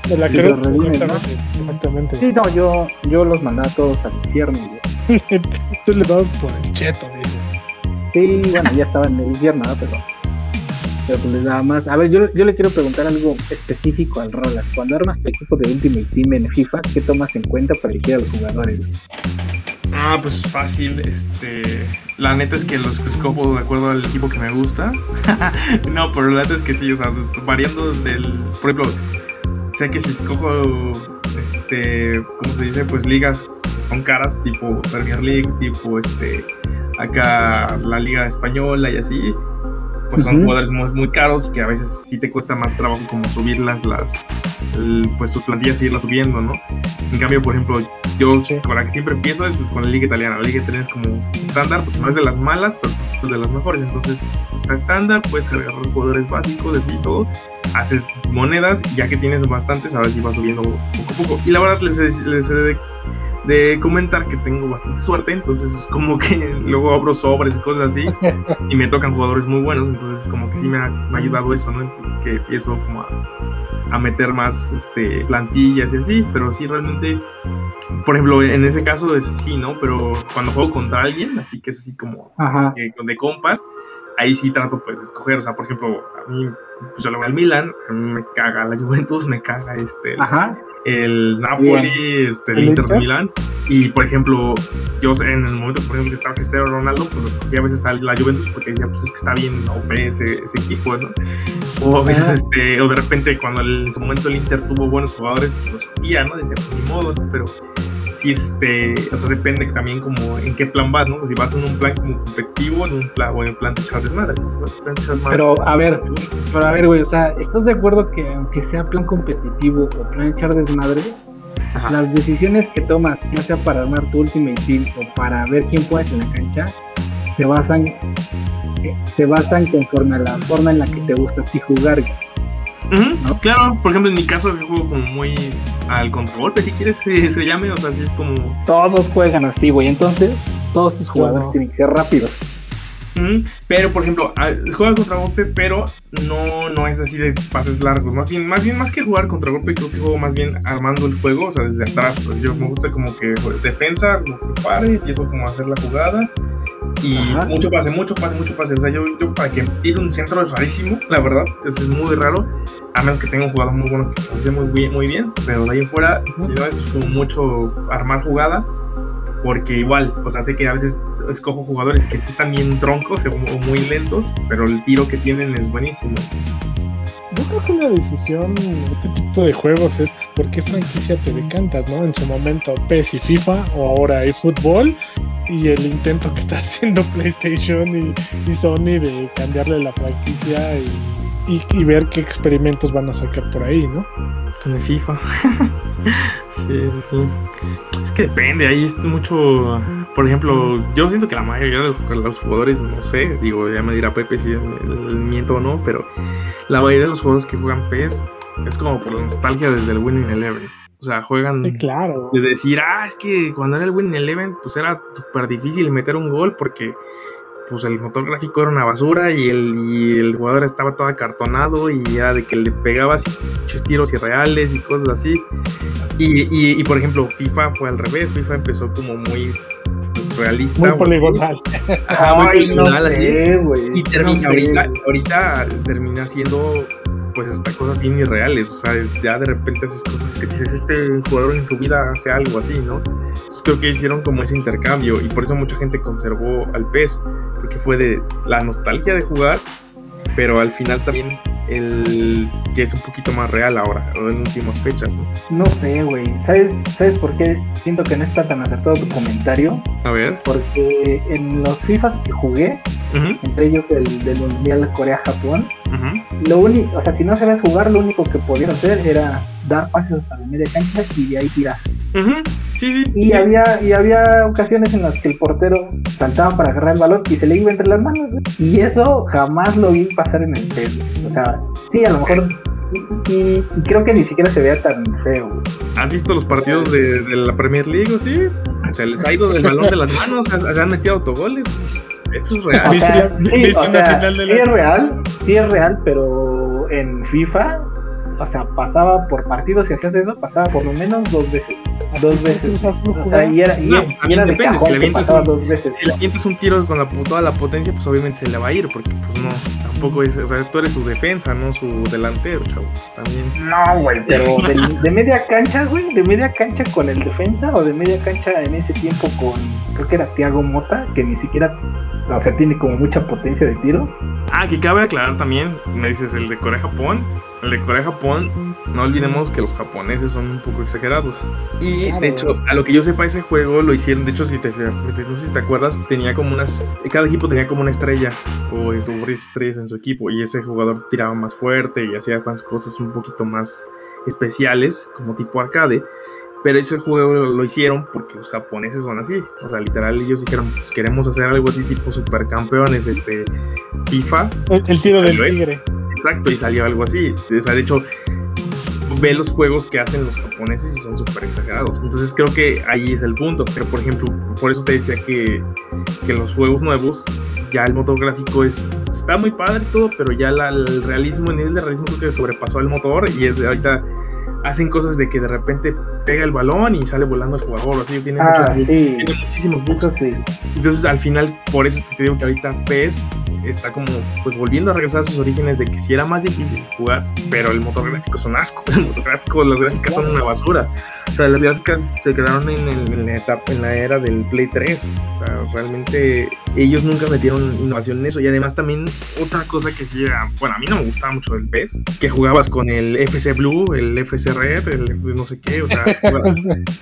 Speaker 1: De la
Speaker 3: Sí,
Speaker 1: cruz,
Speaker 3: redimes, ¿no?
Speaker 1: exactamente. Exactamente.
Speaker 3: Sí, no, yo, yo los mandaba a todos al infierno, güey.
Speaker 1: Tú le dabas por el cheto, dice.
Speaker 3: Sí, bueno, ya estaba en el infierno, ¿no? pero, pero pues les daba más. A ver, yo, yo le quiero preguntar algo específico al Rolas. Cuando armas tu equipo de Ultimate Team en FIFA, ¿qué tomas en cuenta para elegir a los jugadores?
Speaker 4: Ah, pues fácil, este... La neta es que los escojo de acuerdo al equipo que me gusta. no, pero la neta es que sí, o sea, variando del... Por ejemplo, sé que si escojo, este... ¿Cómo se dice? Pues ligas son caras, tipo Premier League, tipo, este... Acá la Liga Española y así. Pues son
Speaker 3: Ujú.
Speaker 4: jugadores muy, muy caros que a veces sí te cuesta más trabajo como subirlas, las... el- pues sus plantillas y irlas subiendo, ¿no? En cambio, por ejemplo, yo
Speaker 1: Sí.
Speaker 4: con la que siempre empiezo es con la liga italiana. La liga italiana es como estándar, porque no es de las malas, pero es de las mejores. Entonces, está estándar, puedes agarrar jugadores básicos, así todo. Haces monedas y ya que tienes bastantes, a ver si vas subiendo poco a poco. Y la verdad, les, les he de, comentar que tengo bastante suerte. Entonces, es como que luego abro sobres y cosas así. y me tocan jugadores muy buenos. Entonces, como que sí me ha, me ha ayudado eso, ¿no? Entonces, que empiezo como a a meter más este, plantillas y así, pero sí realmente, por ejemplo, en ese caso es sí, ¿no? Pero cuando juego contra alguien, así que es así como que de compas, ahí sí trato pues de escoger, o sea, por ejemplo, a mí, pues yo le voy al Milan, a mí me caga la Juventus, me caga este, el,
Speaker 3: Ajá.
Speaker 4: el Napoli, este, el
Speaker 1: ¿El
Speaker 4: Inter de? Milán, y por ejemplo, yo en el momento, por ejemplo, que estaba Cristiano Ronaldo, pues escogí a veces a la Juventus porque decía, pues es que está bien OP ese, ese equipo, ¿no? O a veces, este, o de repente cuando el- en su momento el Inter tuvo buenos jugadores, pues los escogía, ¿no? Decía, pues ni modo, ¿no? Pero es este, o sea, depende también como en qué plan vas, ¿no? Pues si vas en un plan como competitivo, en un plan, o en plan de echar desmadre, ¿no? Si vas en plan de desmadre,
Speaker 3: Pero, a ver,
Speaker 4: pues,
Speaker 3: Pero a ver, güey, o sea, ¿estás de acuerdo que aunque sea plan competitivo o plan echar desmadre,
Speaker 4: Ajá.
Speaker 3: las decisiones que tomas, ya sea para armar tu Ultimate Team o para ver quién puedes en la cancha, se basan eh, se basan conforme a la forma en la que te gusta a ti jugar. güey? ¿No?
Speaker 4: Claro, por ejemplo, en mi caso yo juego como muy al contragolpe, si quieres se, se llame, o sea, sí es como...
Speaker 3: Todos juegan así, güey. Entonces, todos tus jugadores
Speaker 1: no.
Speaker 3: tienen que ser rápidos.
Speaker 4: Pero, por ejemplo, a- juega contragolpe, pero no, no es así de pases largos. Más bien, más bien, más que jugar contragolpe, creo que juego más bien armando el juego, o sea, desde atrás. Yo me gusta como que defensa, lo prepare, empiezo como a hacer la jugada. Y
Speaker 3: Ajá.
Speaker 4: mucho pase, mucho pase, mucho pase. O sea, yo, yo para que tire un centro es rarísimo, la verdad. Es, es muy raro. A menos que tenga un jugador muy bueno que lo muy bien, muy bien. Pero de ahí en fuera, si no es como mucho armar jugada. Porque igual, sea, sé que a veces escojo jugadores que sí están bien troncos o muy lentos, pero el tiro que tienen es buenísimo.
Speaker 1: Yo creo que una decisión en este tipo de juegos es por qué franquicia te decantas, ¿no? En su momento PES y FIFA o ahora eFootball y el intento que está haciendo PlayStation y, y Sony de cambiarle la franquicia y y, y ver qué experimentos van a sacar por ahí, ¿no?
Speaker 4: Con el FIFA. sí, sí, sí. Es que depende, ahí es mucho. Por ejemplo, yo siento que la mayoría de los jugadores, no sé, digo, ya me dirá Pepe si el miento o no, pero la mayoría de los jugadores que juegan PES es como por la nostalgia desde el Winning Eleven. O sea, juegan
Speaker 1: Sí, claro.
Speaker 4: de decir, ah, es que cuando era el Winning Eleven, pues era súper difícil meter un gol porque pues el motor gráfico era una basura y el, y el jugador estaba todo acartonado y era de que le pegabas muchos tiros irreales y cosas así. Y, y, y, por ejemplo, FIFA fue al revés, FIFA empezó como muy pues, realista.
Speaker 1: Muy poligonal.
Speaker 4: Ajá, muy
Speaker 3: Ay,
Speaker 4: poligonal,
Speaker 3: no
Speaker 4: así.
Speaker 3: sé.
Speaker 4: Y termina,
Speaker 3: No
Speaker 4: ahorita, ahorita termina siendo pues hasta cosas bien irreales, o sea, ya de repente haces cosas que dices, este jugador en su vida hace algo así, ¿no? Entonces creo que hicieron como ese intercambio y por eso mucha gente conservó al PES, porque fue de la nostalgia de jugar, pero al final también el que es un poquito más real ahora, o en últimas fechas, ¿no?
Speaker 3: No sé, güey. ¿Sabes, ¿Sabes por qué siento que no está tan acertado tu comentario?
Speaker 4: A ver.
Speaker 3: Porque en los FIFAs que jugué, entre ellos el del Mundial Corea-Japón, lo único, o sea, si no sabes jugar, lo único que podías hacer era dar pases a la media cancha y de ahí tirar.
Speaker 4: Ujú, Sí, sí.
Speaker 3: Y
Speaker 4: sí.
Speaker 3: había, y había ocasiones en las que el portero saltaba para agarrar el balón y se le iba entre las manos. Y eso jamás lo vi pasar en el PES. O sea, sí, a lo mejor. Y, y creo que ni siquiera se vea tan feo.
Speaker 4: ¿Has visto los partidos de, de la Premier League o sí? Se les ha ido del balón de las manos, se han metido autogoles. Eso es
Speaker 3: O
Speaker 4: real.
Speaker 1: ¿Viste
Speaker 3: sea, sí, o sea,
Speaker 1: final de
Speaker 3: sí es real, sí es real, pero en FIFA, o sea, pasaba por partidos y hacías eso, pasaba por lo menos dos veces. Dos veces. O sea, y era, y,
Speaker 4: No, pues,
Speaker 3: y era de
Speaker 4: depende, si le avientas un-
Speaker 3: dos veces.
Speaker 4: Si le avientas un tiro con la, toda la potencia, pues obviamente se le va a ir, porque pues no, tampoco es, o sea, tú eres su defensa, no su delantero, chavos, también.
Speaker 3: No, güey, pero de, de media cancha, güey, de media cancha con el defensa o de media cancha en ese tiempo con, creo que era Thiago Mota, que ni siquiera, o sea, tiene como mucha potencia de tiro.
Speaker 4: Ah, que cabe aclarar también, me dices el de Corea-Japón, de Corea-Japón, no olvidemos que los japoneses son un poco exagerados. Y
Speaker 1: Claro.
Speaker 4: de hecho, a lo que yo sepa, ese juego lo hicieron, de hecho, si te, no sé si te acuerdas, tenía como unas, cada equipo tenía como una estrella o estrellas en su equipo y ese jugador tiraba más fuerte y hacía más cosas un poquito más especiales, como tipo arcade. Pero ese juego lo, lo hicieron porque los japoneses son así. O sea, literal, ellos dijeron, pues queremos hacer algo así tipo supercampeones, este, FIFA.
Speaker 1: El, el tiro del tigre.
Speaker 4: Exacto, y salió algo así. O sea, de hecho, ve los juegos que hacen los japoneses y son súper exagerados. Entonces creo que ahí es el punto. Pero por ejemplo, por eso te decía que, que los juegos nuevos, ya el motor gráfico es, está muy padre y todo, pero ya el realismo, el nivel de realismo creo que sobrepasó al motor y es ahorita hacen cosas de que de repente pega el balón y sale volando el jugador, así tiene, muchos
Speaker 3: Ah,
Speaker 4: bugs,
Speaker 3: sí,
Speaker 4: tiene muchísimos bugs.
Speaker 3: sí.
Speaker 4: Entonces, al final, por eso te digo que ahorita PES está como, pues volviendo a regresar a sus orígenes de que sí era más difícil jugar, pero el motor gráfico es un asco. El motor gráfico, las gráficas son una basura. O sea, las gráficas se quedaron en, el- en la etapa, en la era del Play 3. O sea, realmente ellos nunca metieron innovación en eso. Y además, también otra cosa que sí era, bueno, a mí no me gustaba mucho del PES, que jugabas con el FC Blue, el FC Red, el no sé qué, o sea,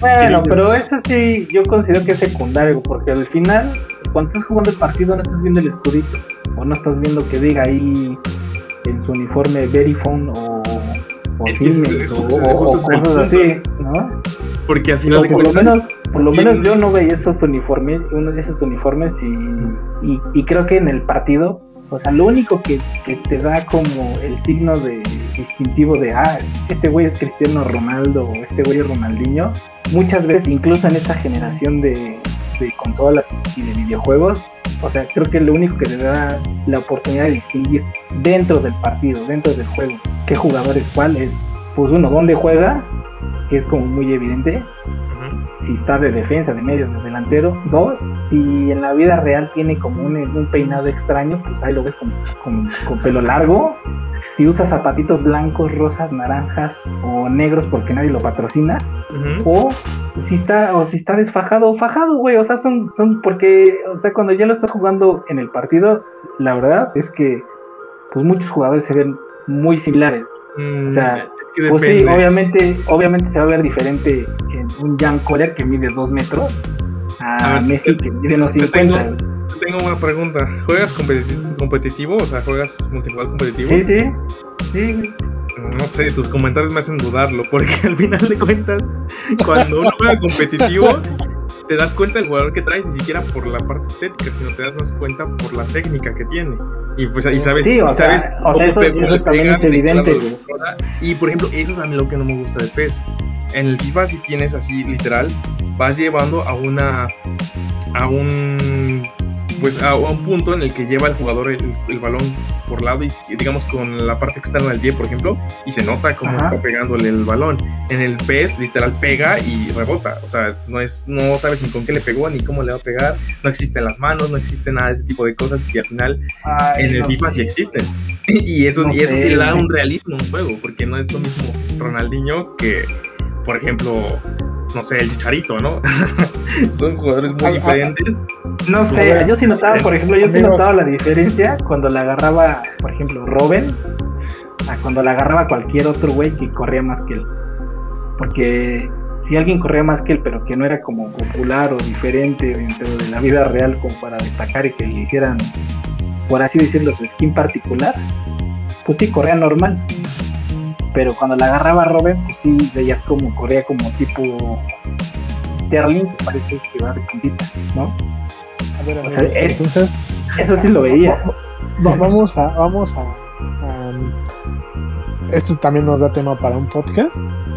Speaker 3: Bueno, pero eso sí, yo considero que es secundario, porque al final, cuando estás jugando el partido, no estás viendo el escudito, o no estás viendo que diga ahí en su uniforme Verifone o, o
Speaker 4: Es que ese es-
Speaker 3: Siemens, o,
Speaker 4: justo-
Speaker 3: o-
Speaker 4: justo
Speaker 3: o
Speaker 4: es el
Speaker 3: cosas
Speaker 4: punto.
Speaker 3: así, ¿no?
Speaker 4: porque al final de
Speaker 3: por lo menos, por lo menos yo no veía esos uniformes, uno de esos uniformes y, y, y creo que en el partido, o sea, lo único que, te da como el signo de distintivo de, ah, este güey es Cristiano Ronaldo o este güey es Ronaldinho, muchas veces, incluso en esta generación de, consolas y de videojuegos, o sea, creo que lo único que te da la oportunidad de distinguir dentro del partido, dentro del juego, qué jugador es cuál es, pues uno, dónde juega, que es como muy evidente. Si está de defensa, de medio, de delantero. Dos, si en la vida real tiene como un, un peinado extraño, pues ahí lo ves con, con- con pelo largo. Si usa zapatitos blancos, rosas, naranjas o negros porque nadie lo patrocina. O si está, o si está desfajado o fajado, güey. O sea, son, son porque, o sea, cuando ya lo estás jugando en el partido, la verdad es que pues muchos jugadores se ven muy similares.
Speaker 4: Mm,
Speaker 3: O sea,
Speaker 4: que
Speaker 3: Pues sí, obviamente, obviamente se va a ver diferente en un Jan Corea que mide 2 metros
Speaker 4: A
Speaker 3: Messi que mide unos
Speaker 4: te
Speaker 3: 50.
Speaker 4: tengo- tengo una pregunta. ¿Juegas competitivo, competitivo? O sea, ¿juegas multijugador competitivo?
Speaker 3: Sí, sí. Sí.
Speaker 4: No sé, tus comentarios me hacen dudarlo, porque al final de cuentas, cuando uno juega competitivo, te das cuenta del jugador que traes, ni siquiera por la parte estética, sino te das más cuenta por la técnica que tiene. Y pues ahí sabes,
Speaker 3: Sí, o
Speaker 4: y
Speaker 3: sea,
Speaker 4: sabes
Speaker 3: o sea, eso-
Speaker 4: pe-
Speaker 3: eso también es
Speaker 4: pegan,
Speaker 3: evidente.
Speaker 4: Y por ejemplo, eso es a mí lo que no me gusta de PES. En el FIFA si tienes así literal, vas llevando a una a un pues a, un punto en el que lleva el jugador el, el balón por lado y digamos con la parte externa del pie, por ejemplo, y se nota cómo
Speaker 3: Ajá.
Speaker 4: está pegándole el balón. En el PES literal pega y rebota, o sea, no es no sabes ni con qué le pegó ni cómo le va a pegar, no existen las manos, no existe nada de ese tipo de cosas que al final
Speaker 3: Ay,
Speaker 4: en el
Speaker 3: no
Speaker 4: FIFA sí existen. Y eso,
Speaker 3: No
Speaker 4: y eso sí le da un realismo a un juego, porque no es lo mismo Ronaldinho que, por ejemplo, no sé, el Chicharito, ¿no? Son jugadores muy
Speaker 1: Ah, ah,
Speaker 4: diferentes.
Speaker 3: No sé, yo sí notaba, por ejemplo, yo sí notaba la diferencia cuando la agarraba, por ejemplo, Robin, a cuando la agarraba cualquier otro güey que corría más que él. Porque si alguien corría más que él, pero que no era como popular o diferente dentro de la vida real como para destacar y que le hicieran, por así decirlo, su skin particular, pues sí, corría normal. Pero cuando la agarraba Robin, pues sí, veías como corría como tipo Sterling, que parece que va de puntita, ¿no?
Speaker 1: A ver,
Speaker 3: O sea,
Speaker 1: amigos,
Speaker 3: es-
Speaker 1: entonces
Speaker 3: Eso sí lo veía.
Speaker 1: va- vamos a, vamos a, a- esto también nos da tema para un podcast.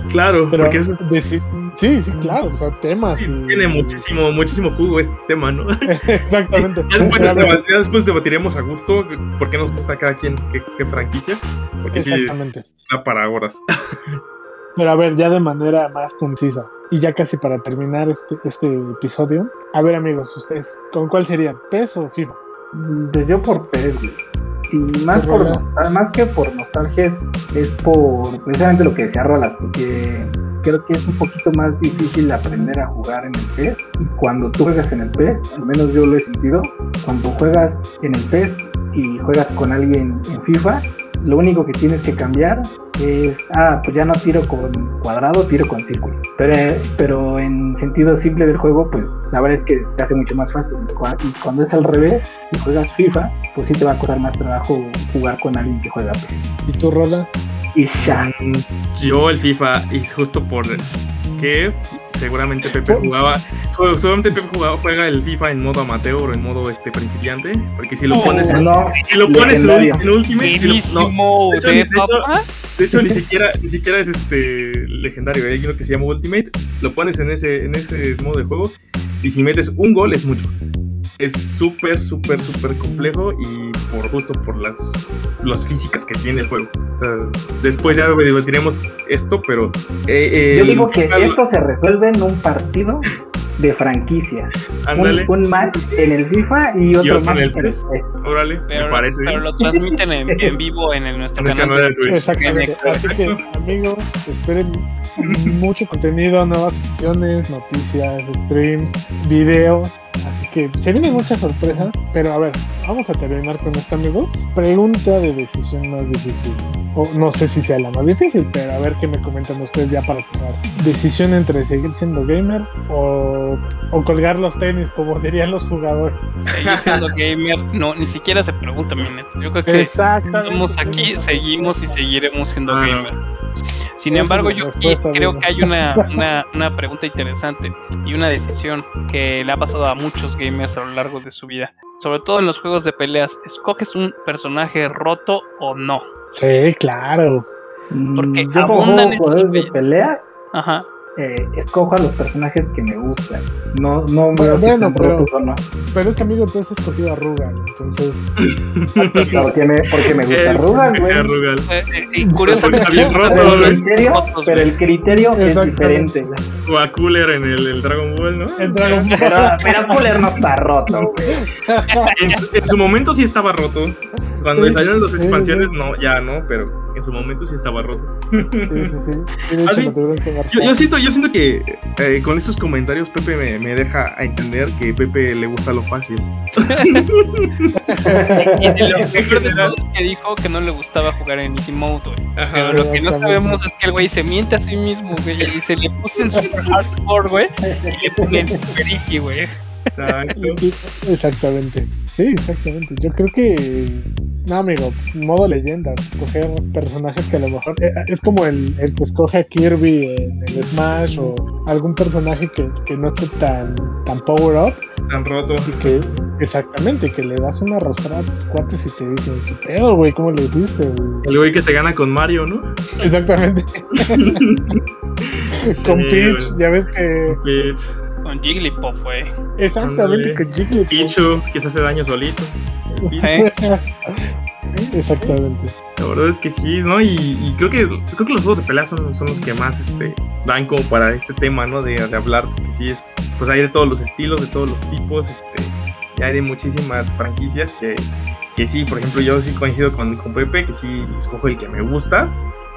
Speaker 4: Claro,
Speaker 1: Pero
Speaker 4: porque eso es-
Speaker 1: deci- sí, sí, claro, o sea, temas y
Speaker 4: tiene muchísimo, muchísimo jugo este tema, ¿no?
Speaker 1: Exactamente.
Speaker 4: Ya después, debat- ya debatiremos a gusto por qué nos gusta cada quien qué, qué franquicia, porque sí
Speaker 1: Exactamente.
Speaker 4: está para horas.
Speaker 1: Pero a ver, ya de manera más concisa. Y ya casi para terminar este, este episodio. A ver, amigos, ustedes, ¿con cuál serían? ¿PES o FIFA?
Speaker 3: Pues yo por PES, güey. Y más,
Speaker 1: ¿Qué
Speaker 3: por,
Speaker 1: rolas?
Speaker 3: nostal- más que por nostalgia es, es por precisamente lo que decía Rolas, porque creo que es un poquito más difícil aprender a jugar en el PES. Y cuando tú juegas en el PES, al menos yo lo he sentido, cuando juegas en el PES y juegas con alguien en FIFA, lo único que tienes que cambiar es, ah, pues ya no tiro con cuadrado, tiro con círculo. Pero, pero en sentido simple del juego, pues la verdad es que se hace mucho más fácil. Y cuando es al revés, si juegas FIFA, pues sí te va a costar más trabajo jugar con alguien que juega PES.
Speaker 1: ¿Y tú, Rola?
Speaker 3: Y ya.
Speaker 4: Yo el FIFA, y justo por que seguramente Pepe jugaba, ju- seguramente Pepe jugaba, juega el FIFA en modo amateur o en modo este principiante, porque si lo
Speaker 2: Oh,
Speaker 4: pones en,
Speaker 3: no,
Speaker 4: si lo pones en,
Speaker 3: legendario.
Speaker 4: en Ultimate, si lo- no,
Speaker 2: Buenísimo
Speaker 4: de hecho,
Speaker 2: de
Speaker 4: de hecho,
Speaker 2: papá.
Speaker 4: de hecho ni siquiera ni siquiera es este legendario, hay uno que se llama Ultimate, lo pones en ese en ese modo de juego y si metes un gol es mucho. Es súper, súper, súper complejo y por justo por las, las físicas que tiene el juego. O sea, después ya debatiremos esto, pero... eh,
Speaker 3: Yo digo que esto se resuelve en un partido de franquicias.
Speaker 4: Ándale,
Speaker 3: Un, un match en el FIFA y otro,
Speaker 4: otro en
Speaker 3: match
Speaker 4: el
Speaker 3: en el
Speaker 4: PES. Órale,
Speaker 2: Pero,
Speaker 4: me parece
Speaker 2: pero
Speaker 4: bien.
Speaker 2: lo transmiten en, en vivo en el, nuestro
Speaker 4: En
Speaker 2: canal.
Speaker 4: canal de
Speaker 2: de-
Speaker 4: Twitch.
Speaker 1: Exactamente. Así que, amigos, esperen mucho contenido, nuevas secciones, noticias, streams, videos. Así que se vienen muchas sorpresas. Pero a ver, vamos a terminar con esto, amigos. Pregunta de decisión más difícil. O no sé si sea la más difícil, pero a ver qué me comentan ustedes ya para cerrar. Decisión entre seguir siendo gamer o, o colgar los tenis, como dirían los jugadores.
Speaker 2: Eh, Yo siendo gamer, no, ni siquiera se pregunta, mi neta. Yo creo que estamos aquí, seguimos y seguiremos siendo
Speaker 4: Ah,
Speaker 2: gamer. Sin embargo, yo creo que hay una, una, una pregunta interesante y una decisión que le ha pasado a muchos gamers a lo largo de su vida. Sobre todo en los juegos de peleas, ¿escoges un personaje roto o no?
Speaker 1: Sí, claro.
Speaker 2: Porque
Speaker 3: Mm,
Speaker 2: abundan estos
Speaker 3: juegos de peleas,
Speaker 2: Ajá.
Speaker 3: Eh, escojo a los personajes que me gustan. No, no si
Speaker 1: bueno, pero-
Speaker 3: rotos o no.
Speaker 1: Pero es que, amigo, tú has escogido a Rugal, entonces.
Speaker 3: Porque me, porque me gusta
Speaker 4: El-
Speaker 3: Rugal, güey.
Speaker 2: Eh, eh, y
Speaker 4: bien roto,
Speaker 3: Pero el criterio, pero el criterio es diferente. güey.
Speaker 4: O a Cooler en el, el Dragon Ball, ¿no?
Speaker 1: En Dragon Ball.
Speaker 3: Pero, pero Cooler no está roto, güey.
Speaker 4: En su, en su momento sí estaba roto. Cuando
Speaker 1: Sí,
Speaker 4: salieron las
Speaker 1: sí,
Speaker 4: expansiones,
Speaker 1: sí.
Speaker 4: no, ya no, pero en su momento sí estaba roto.
Speaker 1: Sí, sí, sí.
Speaker 4: Ah. Yo, yo siento, yo siento que eh, con esos comentarios Pepe me, me deja a entender que Pepe le gusta lo fácil.
Speaker 2: Lo que dijo que no le gustaba jugar en Easy Mode, güey. Pero lo que no sabemos es que el güey se miente a sí mismo, güey. Y se le puse en super hardcore, güey. Y le pone en super easy, güey.
Speaker 4: Exacto.
Speaker 1: Exactamente. Sí, exactamente. Yo creo que. No, amigo, modo leyenda. Escoger personajes que a lo mejor. eh, Es como el, el que escoge a Kirby en el Smash o algún personaje que, que no esté tan, tan power up.
Speaker 4: Tan roto.
Speaker 1: Y que. Exactamente, que le das una arrastrada a tus cuates y te dicen, ¿qué pedo, güey? ¿Cómo le hiciste, güey?
Speaker 4: El güey que te gana con Mario, ¿no?
Speaker 1: Exactamente. Con Peach, ya ves que.
Speaker 4: Peach.
Speaker 2: Con Jigglypuff, güey.
Speaker 1: Exactamente, con Jigglypuff.
Speaker 4: Pichu, que se hace daño solito.
Speaker 2: ¿Eh?
Speaker 1: Exactamente.
Speaker 4: La verdad es que sí, ¿no? Y, y creo que creo que los juegos de pelea son, son los que más este, dan como para este tema, ¿no? De, de hablar, porque sí es, pues hay de todos los estilos, de todos los tipos, este, y hay de muchísimas franquicias que, que sí, por ejemplo, yo sí coincido con, con Pepe, que sí escojo el que me gusta,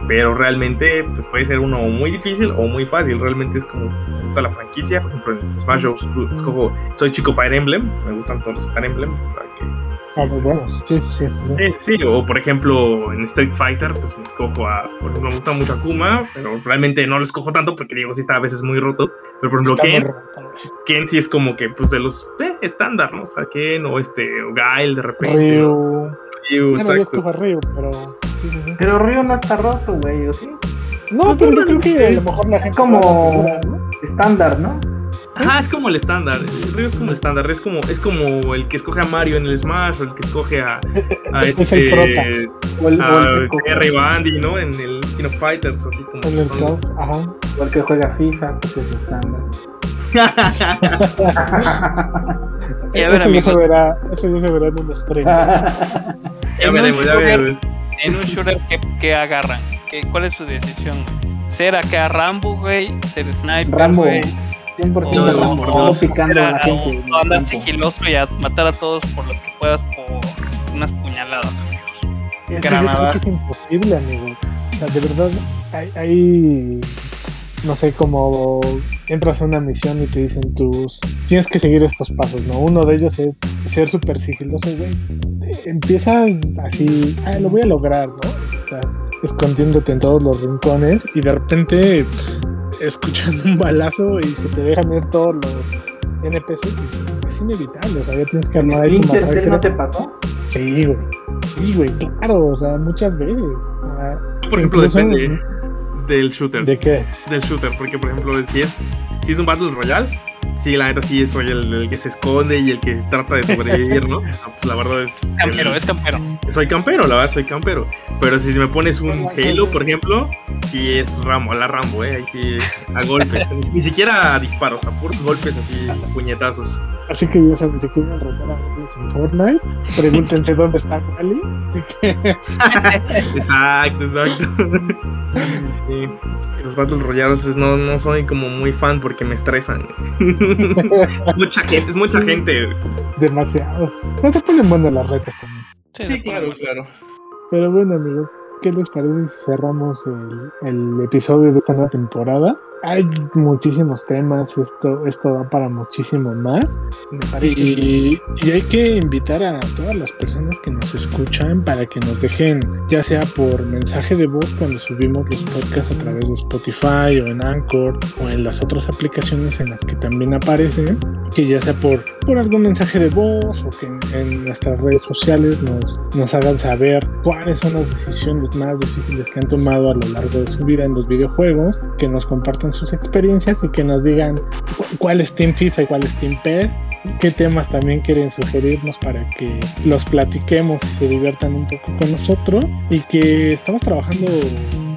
Speaker 4: pero realmente pues puede ser uno muy difícil o muy fácil, realmente es como me gusta la franquicia, por ejemplo en Smash Bros. escojo, soy chico Fire Emblem, me gustan todos los Fire Emblem, o sea que... sí,
Speaker 1: Ah, pues
Speaker 4: sí,
Speaker 1: bueno, sí, sí, sí. sí.
Speaker 4: Sí, sí, o por ejemplo en Street Fighter, pues me escojo a, por ejemplo, me gusta mucho Akuma, pero realmente no lo escojo tanto porque digo, sí está a veces muy roto. Pero por ejemplo, Ken. Ken sí es como que, pues de los eh, estándar, ¿no? O sea, Ken o este, o Gail de repente.
Speaker 1: Ryu.
Speaker 4: Ryu,
Speaker 1: Bueno, yo
Speaker 4: exacto.
Speaker 1: a Ryu, pero. Sí, sí, sí.
Speaker 3: Pero Río no está roto, güey, ¿o sí?
Speaker 1: No,
Speaker 4: Pues
Speaker 1: pero yo creo que a
Speaker 4: es
Speaker 1: lo mejor la gente.
Speaker 3: como-. Estándar, ¿no?
Speaker 4: Ajá, es como el estándar. Ryu es como el estándar. Es como, es como el que escoge a Mario en el Smash o el que escoge a, a
Speaker 1: Es
Speaker 4: este.
Speaker 1: el prota.
Speaker 3: O el, o
Speaker 4: A
Speaker 3: el que
Speaker 4: Terry
Speaker 3: juega,
Speaker 4: Bandy, ¿no? En el King of Fighters, así como.
Speaker 1: El
Speaker 4: son-
Speaker 1: ajá.
Speaker 3: o el que juega FIFA, pues es estándar.
Speaker 2: Y a ver,
Speaker 1: Eso ya se verá, eso ya se verá en un stream.
Speaker 4: ya veremos, ya veremos.
Speaker 2: En un shooter, ¿qué, qué agarran? ¿Qué, ¿Cuál es su decisión? ¿Ser acá Rambo, güey? ¿Ser sniper,
Speaker 3: Rambo,
Speaker 2: güey?
Speaker 3: 100%
Speaker 4: No,
Speaker 3: Rambo,
Speaker 4: por
Speaker 3: todo
Speaker 4: dos.
Speaker 3: picando a la gente.
Speaker 2: o, o andar sigiloso y a matar a todos por lo que puedas por unas puñaladas, amigos.
Speaker 1: Es que que es imposible, amigo. O sea, de verdad, hay, hay- no sé, como entras a una misión y te dicen tus, tienes que seguir estos pasos, ¿no? Uno de ellos es ser súper sigiloso, güey. Empiezas así, ah, lo voy a lograr, ¿no? Estás escondiéndote en todos los rincones y de repente escuchan un balazo y se te dejan ir todos los NPCs y pues, es inevitable, o sea, ya tienes que
Speaker 3: ¿En
Speaker 1: armar ahí tu masacre.
Speaker 3: no te pasó?
Speaker 1: Sí, güey. Sí, güey, claro, o sea, muchas veces.
Speaker 4: Por ejemplo,
Speaker 1: incluso-
Speaker 4: depende del shooter.
Speaker 1: ¿De qué?
Speaker 4: Del shooter, porque por ejemplo, si es, si es un Battle Royale, sí, la neta sí soy el, el que se esconde y el que trata de sobrevivir, ¿no? Pues, la verdad es.
Speaker 2: Campero,
Speaker 4: el-
Speaker 2: es campero.
Speaker 4: Soy campero, la verdad, soy campero. Pero si me pones un Halo, por ejemplo, sí es Rambo, la Rambo, ¿eh? Ahí sí, a golpes. ni, ni siquiera a disparos, a puros golpes así, puñetazos.
Speaker 1: Así que ya saben, si quieren retar a en Fortnite, pregúntense dónde está Wally. Así que
Speaker 4: Exacto, exacto. Sí, sí, sí. Los Battle Royales no, no soy como muy fan porque me estresan. Mucha gente, es mucha
Speaker 1: Sí.
Speaker 4: gente.
Speaker 1: demasiados. No se ponen buenas las retas también.
Speaker 2: Sí,
Speaker 4: claro, claro.
Speaker 1: Pero bueno, amigos, ¿qué les parece si cerramos el, el episodio de esta nueva temporada? Hay muchísimos temas, esto, esto da para muchísimo más.
Speaker 3: Me parece.
Speaker 1: Y, y hay que invitar a todas las personas que nos escuchan para que nos dejen, ya sea por mensaje de voz cuando subimos los podcasts a través de Spotify o en Anchor o en las otras aplicaciones en las que también aparecen, que ya sea por, por algún mensaje de voz o que en, en nuestras redes sociales nos, nos hagan saber cuáles son las decisiones más difíciles que han tomado a lo largo de su vida en los videojuegos, que nos compartan sus experiencias y que nos digan cu- cuál es Team FIFA y cuál es Team PES, qué temas también quieren sugerirnos para que los platiquemos y se diviertan un poco con nosotros. Y que estamos trabajando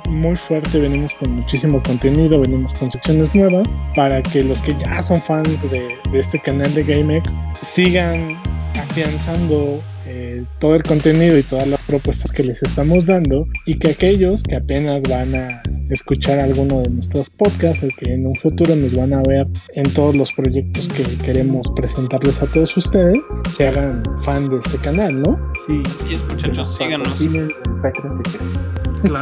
Speaker 1: muy fuerte, venimos con muchísimo contenido, venimos con secciones nuevas para que los que ya son fans de, de este canal de GameX sigan afianzando eh, todo el contenido y todas las propuestas que les estamos dando y que aquellos que apenas van a escuchar alguno de nuestros podcasts o que en un futuro nos van a ver en todos los proyectos que queremos presentarles a todos ustedes se hagan fan de este canal, ¿no?
Speaker 3: Sí,
Speaker 2: es, muchachos, síganos.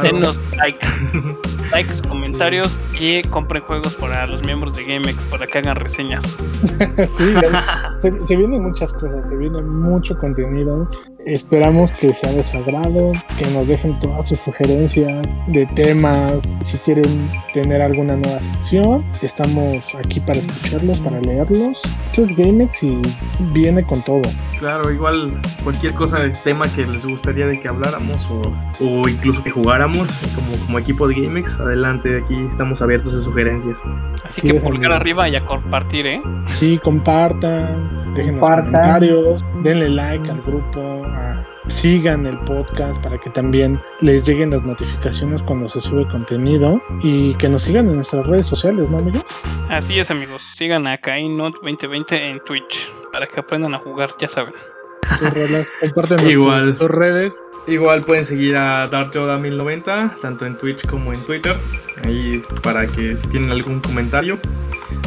Speaker 2: Denos like. likes, comentarios y compren juegos para los miembros de GameX para que hagan reseñas.
Speaker 1: sí, se, se vienen muchas cosas, se viene mucho contenido. Esperamos que sea de su agrado, que nos dejen todas sus sugerencias de temas. Si quieren tener alguna nueva sección, estamos aquí para escucharlos, para leerlos. Esto es GameX y viene con todo.
Speaker 4: Claro, igual cualquier cosa, tema que les gustaría de que habláramos o, o incluso que jugáramos como, como equipo de GameX, adelante, aquí estamos abiertos a sugerencias.
Speaker 2: Así sí, que pulgar arriba y a compartir, ¿eh?
Speaker 1: Sí, compartan, déjenos compartan. comentarios, denle like al grupo, sigan el podcast para que también les lleguen las notificaciones cuando se sube contenido y que nos sigan en nuestras redes sociales, ¿no, amigos?
Speaker 2: Así es, amigos. Sigan a Kainot 2020 en Twitch para que aprendan a jugar, ya saben.
Speaker 1: comparten Igual. tus redes.
Speaker 4: Igual pueden seguir a DartYoda1090, tanto en Twitch como en Twitter. Ahí para que si tienen algún comentario,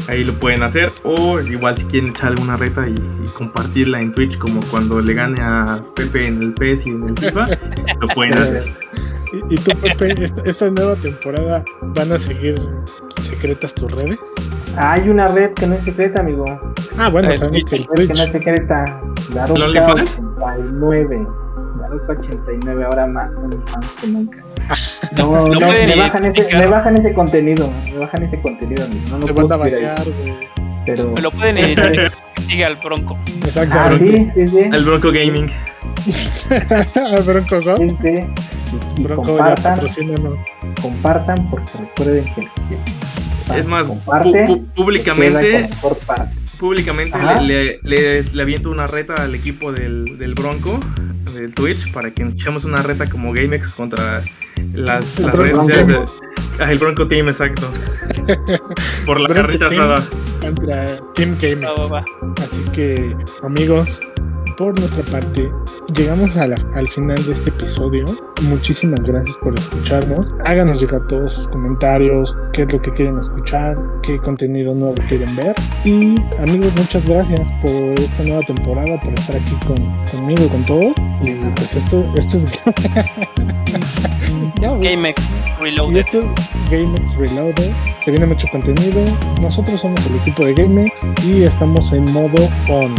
Speaker 4: ahí lo pueden hacer. O igual si quieren echar alguna reta y, y, compartirla en Twitch, como cuando le gane a Pepe en el PES y en el FIFA, lo pueden hacer.
Speaker 1: ¿Y, y tú, Pepe, esta, esta, nueva temporada van a seguir secretas tus redes?
Speaker 3: Hay una red que no es secreta, amigo.
Speaker 1: Ah, bueno, sabemos que el
Speaker 3: Twitch. que no es secreta. Daroca 89. Daroca 89, ahora más OnlyFans que nunca. No, no, me bajan, ese, me bajan ese contenido, me bajan ese contenido. No,
Speaker 1: a bañar, güey.
Speaker 2: Pero... Me lo pueden editar. Sigue al Bronco.
Speaker 1: Exacto.
Speaker 3: Ah,
Speaker 1: Bronco.
Speaker 3: sí, sí, sí.
Speaker 4: El Bronco Gaming.
Speaker 1: ¿Al Bronco Go?
Speaker 3: Sí, sí.
Speaker 1: Bronco ya patrocínanos.
Speaker 3: Compartan porque recuerden que
Speaker 4: es más,
Speaker 3: comparte,
Speaker 4: pu públicamente,
Speaker 3: parte.
Speaker 4: Públicamente le, le, le, aviento una reta al equipo del, del Bronco, del Twitch, para que echemos una reta como GameX contra las, las redes sociales. De, ah, el Bronco Team, exacto. Por la carrita asada.
Speaker 1: Contra Team GameX. Así que, amigos, por nuestra parte, llegamos la, al final de este episodio. Muchísimas gracias por escucharnos. Háganos llegar todos sus comentarios, qué es lo que quieren escuchar, qué contenido nuevo quieren ver. Y amigos, muchas gracias por esta nueva temporada, por estar aquí con, conmigo con todos. Y pues esto, esto es...
Speaker 2: no, GameX Reloaded.
Speaker 1: Y esto es GameX Reloaded. Se viene mucho contenido. Nosotros somos el equipo de GameX y estamos en modo on.